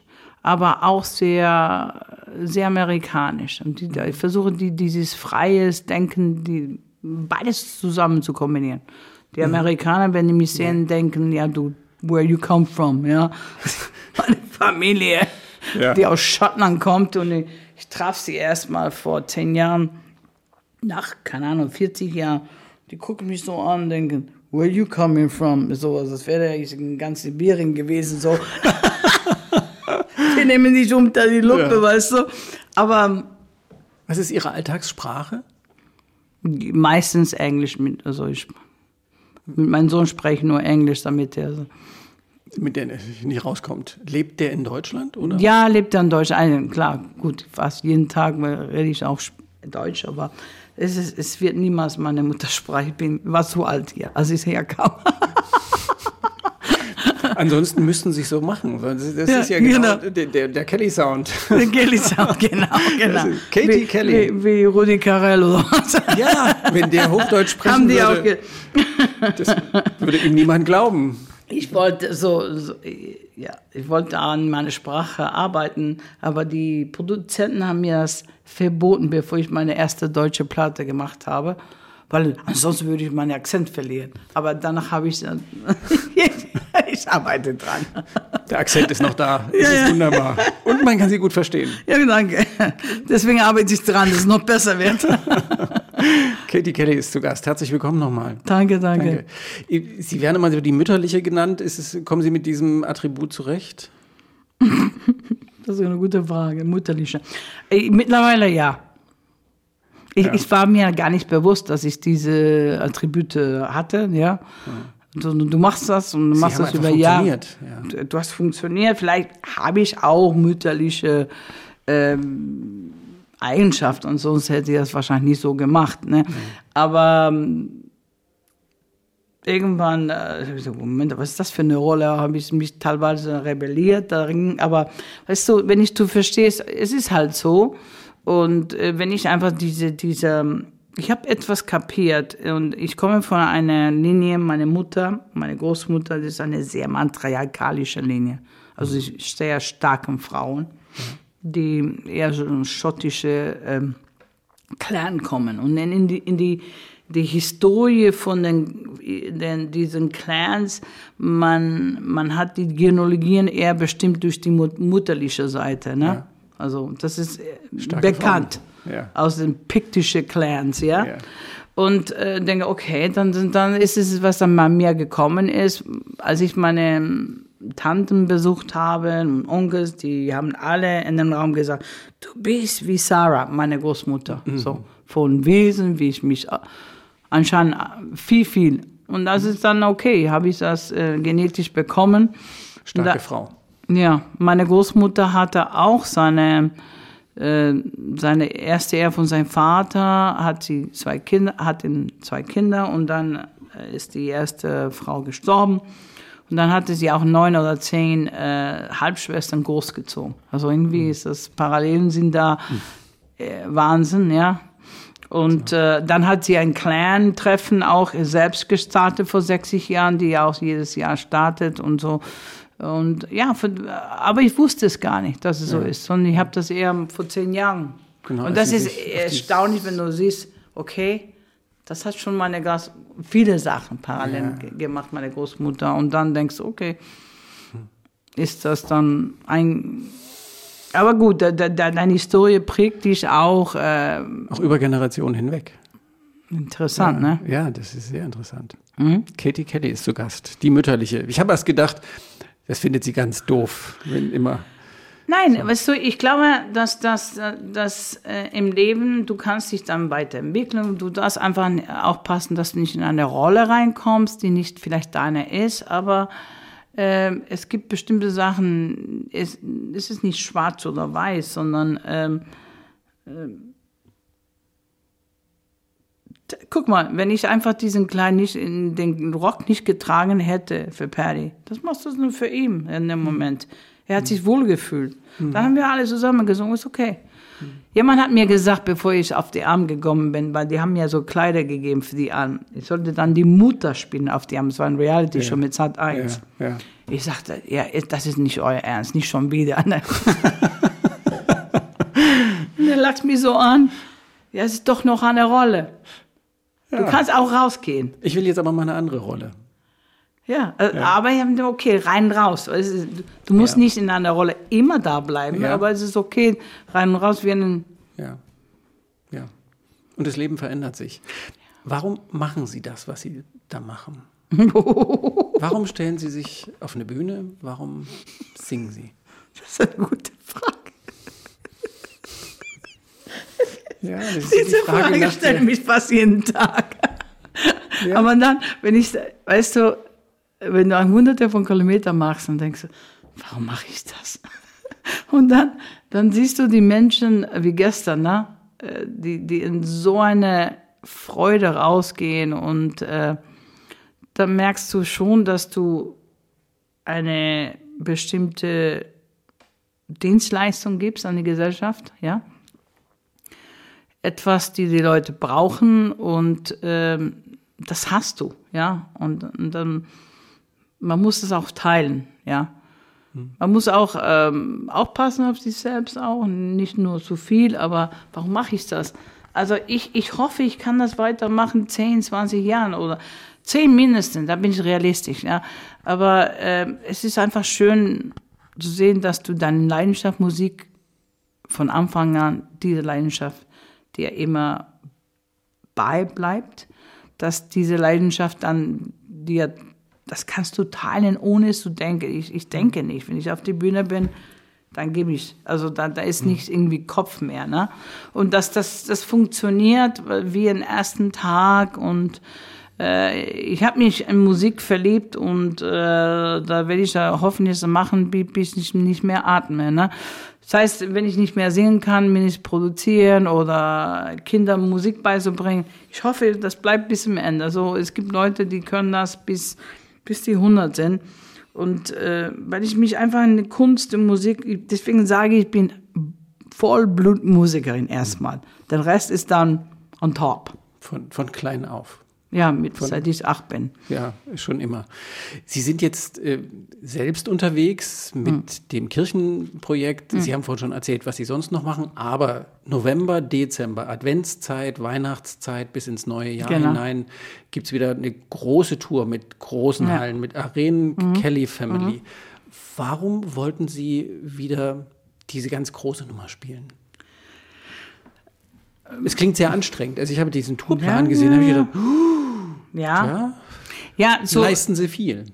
aber auch sehr, sehr amerikanisch. Und die, ich versuche die, dieses freies Denken, die, beides zusammen zu kombinieren. Die Amerikaner, wenn die mich sehen, denken, ja, du, where you come from, ja. Meine Familie, ja. die aus Schottland kommt und ich, ich traf sie erst mal vor zehn Jahren, nach, keine Ahnung, 40 Jahren. Die gucken mich so an denken, where you coming from? So, also das wäre ich in ganz Sibirien gewesen, so. die nehmen dich unter die Lupe, ja. weißt du. Aber. Was ist Ihre Alltagssprache? Meistens Englisch mit, also ich mit meinem Sohn spreche ich nur Englisch, damit er. Mit der nicht rauskommt. Lebt der in Deutschland, oder? Ja, lebt er in Deutschland. Klar, gut, fast jeden Tag rede ich auch Deutsch, aber es, ist, es wird niemals meine Muttersprache. Ich bin, war zu alt hier, als ich herkam. Ansonsten müssten sie es so machen. Das ja, ist ja genau, genau. Der, der, der, Kelly Sound. Der Kelly Sound, genau, genau. Katie wie, Kelly. Wie, wie Rudi Carell oder was. Ja, wenn der Hochdeutsch sprechen Haben die würde, auch das würde ihm niemand glauben. Ich wollte so, so, ja, ich wollte an meiner Sprache arbeiten, aber die Produzenten haben mir das verboten, bevor ich meine erste deutsche Platte gemacht habe, weil ansonsten würde ich meinen Akzent verlieren. Aber danach habe ich dann ich arbeite dran. Der Akzent ist noch da. Das ja, ist wunderbar. Und man kann sie gut verstehen. Ja, danke. Deswegen arbeite ich dran, dass es noch besser wird. Katie Kelly ist zu Gast. Herzlich willkommen nochmal. Danke, danke, danke. Sie werden immer so die mütterliche genannt. Es, kommen Sie mit diesem Attribut zurecht? Das ist eine gute Frage. Mütterliche. Äh, mittlerweile ja. Ich, ja. ich, war mir gar nicht bewusst, dass ich diese Attribute hatte, ja. Du, du, machst das und du machst das über Jahre. Ja. Du, du, hast funktioniert. Vielleicht habe ich auch mütterliche ähm, Eigenschaften und sonst hätte ich das wahrscheinlich nicht so gemacht. Ne? Mhm. Aber ähm, irgendwann, äh, so, Moment, was ist das für eine Rolle? Habe ich mich teilweise rebelliert darin. Aber weißt du, wenn ich du verstehst, es ist halt so. Und äh, wenn ich einfach diese, diese ich habe etwas kapiert und ich komme von einer Linie, meine Mutter, meine Großmutter, das ist eine sehr matriarchalische Linie. Also sehr starken Frauen, die eher so ein schottische ähm, Clan kommen. Und dann in die, in die, die Historie von den, den, diesen Clans, man, man hat die Genealogien eher bestimmt durch die mutterliche Seite. Ne? Ja. Also das ist äh, Starke bekannt. Ja. aus den piktischen Clans, ja. ja. Und äh, denke, okay, dann, dann ist es, was dann bei mir gekommen ist, als ich meine Tanten besucht habe, Onkels, die haben alle in dem Raum gesagt, du bist wie Sarah, meine Großmutter. Mhm. So von Wesen, wie ich mich äh, anscheinend äh, viel, viel. Und das ist dann okay, habe ich das äh, genetisch bekommen. Starke da, Frau. Ja, meine Großmutter hatte auch seine, äh, seine erste Ehe von seinem Vater, hat sie zwei Kinder, hat zwei Kinder und dann äh, ist die erste Frau gestorben. Und dann hatte sie auch neun oder zehn äh, Halbschwestern großgezogen. Also irgendwie mhm. ist das Parallelen sind da äh, Wahnsinn, ja. Und äh, dann hat sie ein Clan-Treffen auch selbst gestartet vor 60 Jahren, die ja auch jedes Jahr startet und so. Und ja, für, aber ich wusste es gar nicht, dass es ja. so ist, sondern ich habe das eher vor zehn Jahren. Genau, und das ist erstaunlich, wenn du siehst, okay, das hat schon meine ganz viele Sachen parallel ja. gemacht, meine Großmutter. Und dann denkst du, okay, ist das dann ein. Aber gut, da, da, deine Historie prägt dich auch. Äh, auch über Generationen hinweg. Interessant, ja, ne? Ja, das ist sehr interessant. Mhm. Katie Kelly ist zu Gast, die mütterliche. Ich habe erst gedacht, das findet sie ganz doof, wenn immer Nein, so. weißt du, ich glaube, dass, dass, dass äh, im Leben, du kannst dich dann weiterentwickeln. Du darfst einfach aufpassen, dass du nicht in eine Rolle reinkommst, die nicht vielleicht deine ist, aber äh, es gibt bestimmte Sachen, es, es ist nicht schwarz oder weiß, sondern ähm, äh, guck mal, wenn ich einfach diesen kleinen nicht, den Rock nicht getragen hätte für Perry, das machst du nur für ihn in dem Moment. Er hat sich wohlgefühlt. Mhm. Dann haben wir alle zusammen gesungen, ist okay. Mhm. Jemand hat mir gesagt, bevor ich auf die Arme gekommen bin, weil die haben mir so Kleider gegeben für die Arme. Ich sollte dann die Mutter spielen auf die Arme. Es war ein Reality-Show ja. mit Sat 1. Ja, ja. Ich sagte, ja, das ist nicht euer Ernst, nicht schon wieder. Ne? Und er lacht mich so an. Ja, es ist doch noch eine Rolle. Du kannst auch rausgehen. Ich will jetzt aber mal eine andere Rolle. Ja, äh, ja. aber okay, rein raus. Du musst ja. nicht in einer Rolle immer da bleiben, ja. aber es ist okay, rein und raus wie ein. Ja. Ja. Und das Leben verändert sich. Warum machen Sie das, was Sie da machen? Warum stellen Sie sich auf eine Bühne? Warum singen Sie? Das ist eine gute Frage. Ja, das ist Diese die Frage, Frage stelle mich fast jeden Tag. Ja. Aber dann, wenn ich, weißt du, wenn du hunderte von Kilometern machst, dann denkst du, warum mache ich das? Und dann, dann siehst du die Menschen wie gestern, ne? Äh, die, die in so eine Freude rausgehen und äh, dann merkst du schon, dass du eine bestimmte Dienstleistung gibst an die Gesellschaft, ja. Etwas, die die Leute brauchen und ähm, das hast du, ja. Und, und dann man muss es auch teilen, ja. Man muss auch ähm, aufpassen auf sich selbst auch, nicht nur zu viel, aber warum mache ich das? Also ich, ich hoffe, ich kann das weitermachen, 10, 20 Jahren oder 10 mindestens, da bin ich realistisch, ja. Aber äh, es ist einfach schön zu sehen, dass du deine Leidenschaft Musik von Anfang an, diese Leidenschaft dir immer beibleibt, dass diese Leidenschaft dann dir das kannst du teilen, ohne zu denken. Ich, ich denke nicht. Wenn ich auf die Bühne bin, dann gebe ich. Also da, da ist nicht irgendwie Kopf mehr. Ne? Und dass das, das funktioniert wie im ersten Tag und äh, ich habe mich in Musik verliebt und äh, da werde ich ja hoffentlich so machen, bis ich nicht mehr atme. Ne? Das heißt, wenn ich nicht mehr singen kann, bin ich produzieren oder Kindern Musik beizubringen. Ich hoffe, das bleibt bis zum Ende. Also es gibt Leute, die können das bis bis die 100 sind. Und äh, weil ich mich einfach in der Kunst und Musik, deswegen sage ich, ich bin Vollblutmusikerin erstmal. Der Rest ist dann on top. Von, von klein auf. Ja, mit, Von, seit ich acht bin. Ja, schon immer. Sie sind jetzt äh, selbst unterwegs mit hm. dem Kirchenprojekt. Hm. Sie haben vorhin schon erzählt, was Sie sonst noch machen. Aber November, Dezember, Adventszeit, Weihnachtszeit bis ins neue Jahr genau. hinein gibt es wieder eine große Tour mit großen ja. Hallen, mit Arenen, mhm. Kelly Family. Mhm. Warum wollten Sie wieder diese ganz große Nummer spielen? Es klingt sehr anstrengend. Also ich habe diesen Tourplan ja, gesehen, habe ich gedacht, ja. ja, so, leisten Sie viel.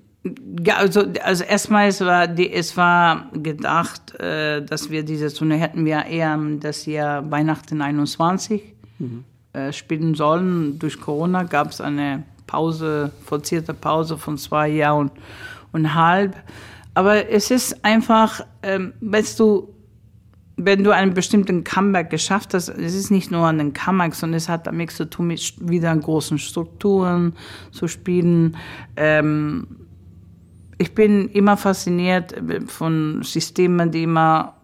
Ja, also, also erstmal es war die, es war gedacht, äh, dass wir diese Turnier hätten wir eher das Jahr Weihnachten 21 mhm. äh, spielen sollen. Durch Corona gab es eine Pause, forcierte Pause von zwei Jahren und, und halb. Aber es ist einfach, ähm, weißt du, wenn du einen bestimmten Comeback geschafft hast, es ist nicht nur ein Comeback, sondern es hat damit zu tun, mit wieder großen Strukturen zu spielen. Ähm, ich bin immer fasziniert von Systemen, die immer,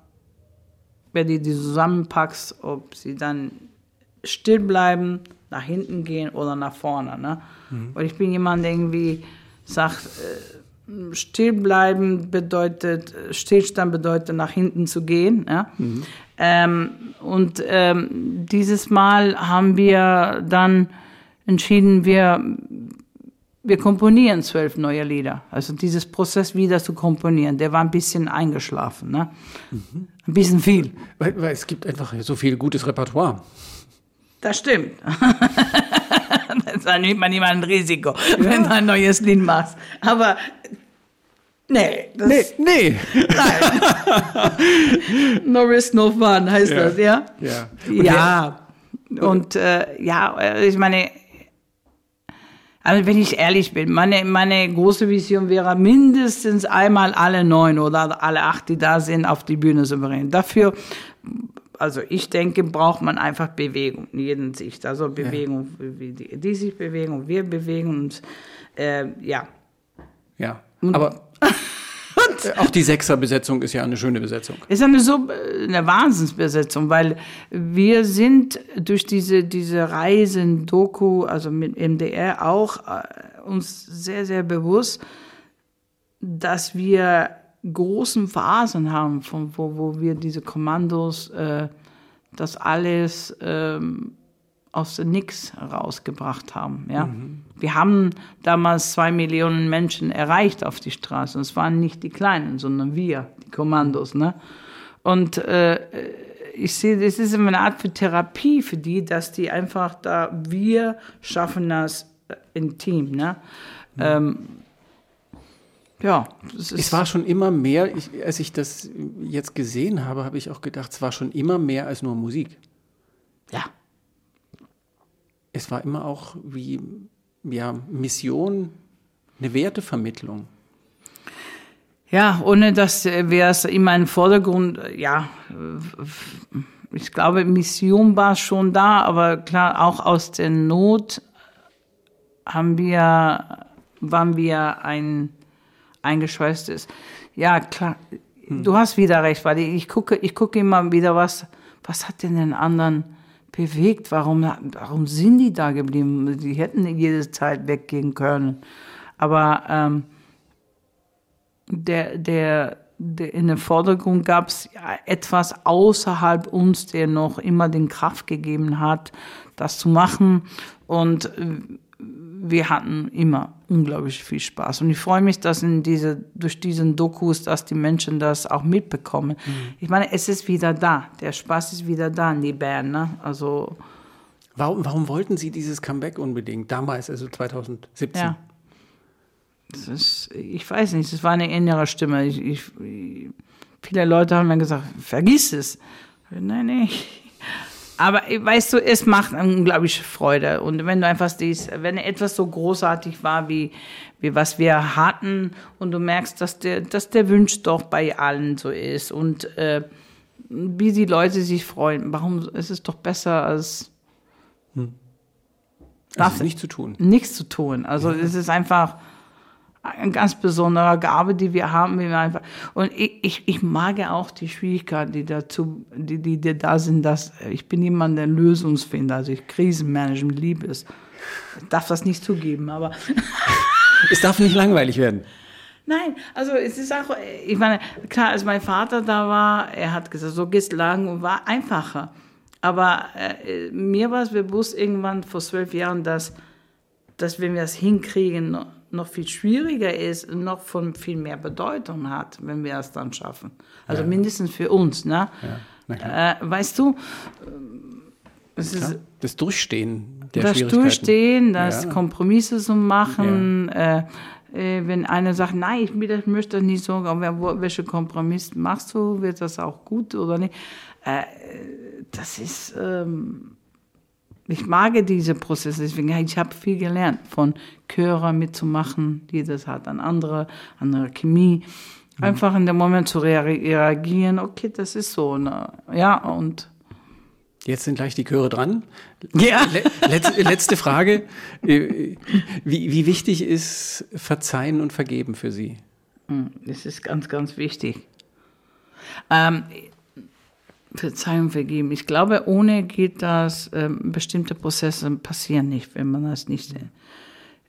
wenn du die zusammenpackst, ob sie dann still bleiben, nach hinten gehen oder nach vorne. Ne? Mhm. Und ich bin jemand, der irgendwie sagt, äh, still bleiben bedeutet, Stillstand bedeutet, nach hinten zu gehen. Ja? Mhm. Ähm, und ähm, dieses Mal haben wir dann entschieden, wir wir komponieren zwölf neue Lieder. Also dieses Prozess wieder zu komponieren, der war ein bisschen eingeschlafen, ne? Mhm. Ein bisschen viel. Weil, weil, es gibt einfach so viel gutes Repertoire. Das stimmt. da nimmt man immer ein Risiko, ja. wenn du ein neues Lied machst. Aber nee. Das, nee, nee. Nein. no risk, no fun heißt ja. das, ja? Ja. Und ja. Und äh, ja, ich meine, also wenn ich ehrlich bin, meine, meine große Vision wäre mindestens einmal alle neun oder alle acht, die da sind, auf die Bühne zu bringen. Dafür, also ich denke, braucht man einfach Bewegung in jedem Sicht. Also Bewegung, ja. wie die, die sich bewegen und wir bewegen und äh, ja. Ja, aber Äh, auch die Sechserbesetzung ist ja eine schöne Besetzung. Ist eine so eine Wahnsinnsbesetzung, weil wir sind durch diese diese Reisen Doku, also mit MDR auch äh, uns sehr sehr bewusst, dass wir großen Phasen haben, von wo, wo wir diese Kommandos, äh, das alles ähm, aus dem Nix rausgebracht haben. Ja? Mhm. Wir haben damals zwei Millionen Menschen erreicht auf die Straße. Und es waren nicht die Kleinen, sondern wir, die Kommandos. Ne? Und äh, ich sehe, das ist eine Art für Therapie für die, dass die einfach da, wir schaffen das im Team. Ne? Mhm. Ähm, ja, es war schon immer mehr, ich, als ich das jetzt gesehen habe, habe ich auch gedacht, es war schon immer mehr als nur Musik. Ja es war immer auch wie ja, Mission, eine Wertevermittlung. Ja, ohne das wäre es immer im Vordergrund, ja, ich glaube, Mission war schon da, aber klar, auch aus der Not haben wir, waren wir ein eingeschweißtes. Ja, klar, du hast wieder recht, weil ich gucke, ich gucke immer wieder, was, was hat denn den anderen bewegt. Warum, warum sind die da geblieben? Die hätten jede Zeit weggehen können. Aber ähm, der, der, der, in der Vordergrund gab es etwas außerhalb uns, der noch immer den Kraft gegeben hat, das zu machen. Und äh, wir hatten immer unglaublich viel Spaß. Und ich freue mich, dass in diese, durch diesen Dokus, dass die Menschen das auch mitbekommen. Mhm. Ich meine, es ist wieder da. Der Spaß ist wieder da in die Band. Ne? Also, warum, warum wollten Sie dieses Comeback unbedingt? Damals, also 2017. Ja. Das ist, ich weiß nicht, es war eine innere Stimme. Ich, ich, viele Leute haben mir gesagt, vergiss es. Nein, nein, aber weißt du, es macht unglaublich Freude. Und wenn du einfach siehst, wenn etwas so großartig war, wie, wie was wir hatten, und du merkst, dass der, dass der Wunsch doch bei allen so ist und äh, wie die Leute sich freuen, warum ist es doch besser als hm. Also nichts zu tun. Nichts zu tun. Also ja. es ist einfach eine ganz besondere Gabe, die wir haben. Wir einfach, und ich, ich, ich mag ja auch die Schwierigkeiten, die dazu, die, die, die da sind, dass ich bin jemand, der Lösungsfinder, also ich Krisenmanagement liebe es. Ich darf das nicht zugeben, aber. es darf nicht langweilig werden. Nein, also es ist auch, ich meine, klar, als mein Vater da war, er hat gesagt, so geht's lang und war einfacher. Aber äh, mir war es bewusst irgendwann vor zwölf Jahren, dass, dass wenn wir das hinkriegen, noch viel schwieriger ist noch von viel mehr Bedeutung hat, wenn wir es dann schaffen. Also ja. mindestens für uns. Ne? Ja. Äh, weißt du, es ist das Durchstehen der das Schwierigkeiten. Durchstehen, das Ja. Kompromisse zu machen. Äh, äh, wenn einer sagt, nein, ich das- möchte das nicht so, aber wo- welche Kompromiss machst du, wird das auch gut oder nicht? Äh, das ist, ähm, ich mag diese Prozesse, deswegen ja, ich habe viel gelernt von Chörer mitzumachen, jedes hat eine andere, andere Chemie. Einfach in dem Moment zu rea- reagieren, okay, das ist so, ne? ja, und Jetzt sind gleich die Chöre dran. Ja. Le letzte, letzte Frage. Äh, Wie, wie wichtig ist Verzeihen und Vergeben für Sie? Das ist ganz, ganz wichtig. Ähm, Verzeihung vergeben. Ich glaube, ohne geht das, ähm, bestimmte Prozesse passieren nicht, wenn man das nicht.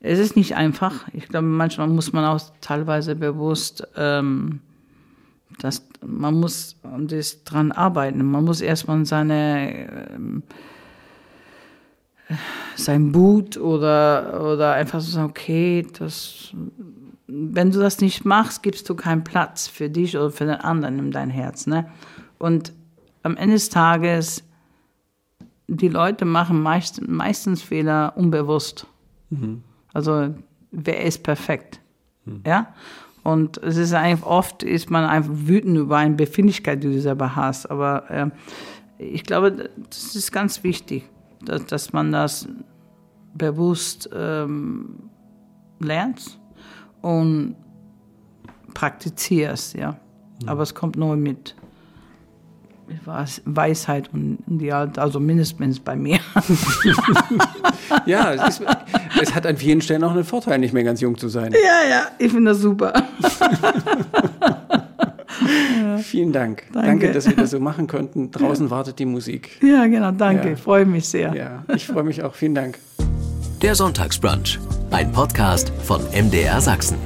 Es ist nicht einfach. Ich glaube, manchmal muss man auch teilweise bewusst, ähm, dass man muss das dran arbeiten. Man muss erstmal seine ähm, sein Mut oder oder einfach so sagen, okay, das wenn du das nicht machst, gibst du keinen Platz für dich oder für den anderen in dein Herz. Ne? Und am Ende des Tages, die Leute machen meist, meistens Fehler unbewusst. Also, wer ist perfekt? Ja? Und es ist einfach, oft ist man einfach wütend über eine Befindlichkeit, die du selber hast. Aber ähm, ich glaube, das ist ganz wichtig, dass, dass man das bewusst ähm, lernt und praktizierst, ja. Aber es kommt nur mit Weisheit und die Alt- also mindestens bei mir. Ja, es, ist, es hat an vielen Stellen auch einen Vorteil, nicht mehr ganz jung zu sein. ja, ja, ich finde das super. Vielen Dank. Danke. Danke, dass wir das so machen konnten. Draußen wartet die Musik. Ja, genau, danke. Ja. Ich freue mich sehr. Ja, ich freue mich auch. Vielen Dank. Der Sonntagsbrunch, ein Podcast von MDR Sachsen.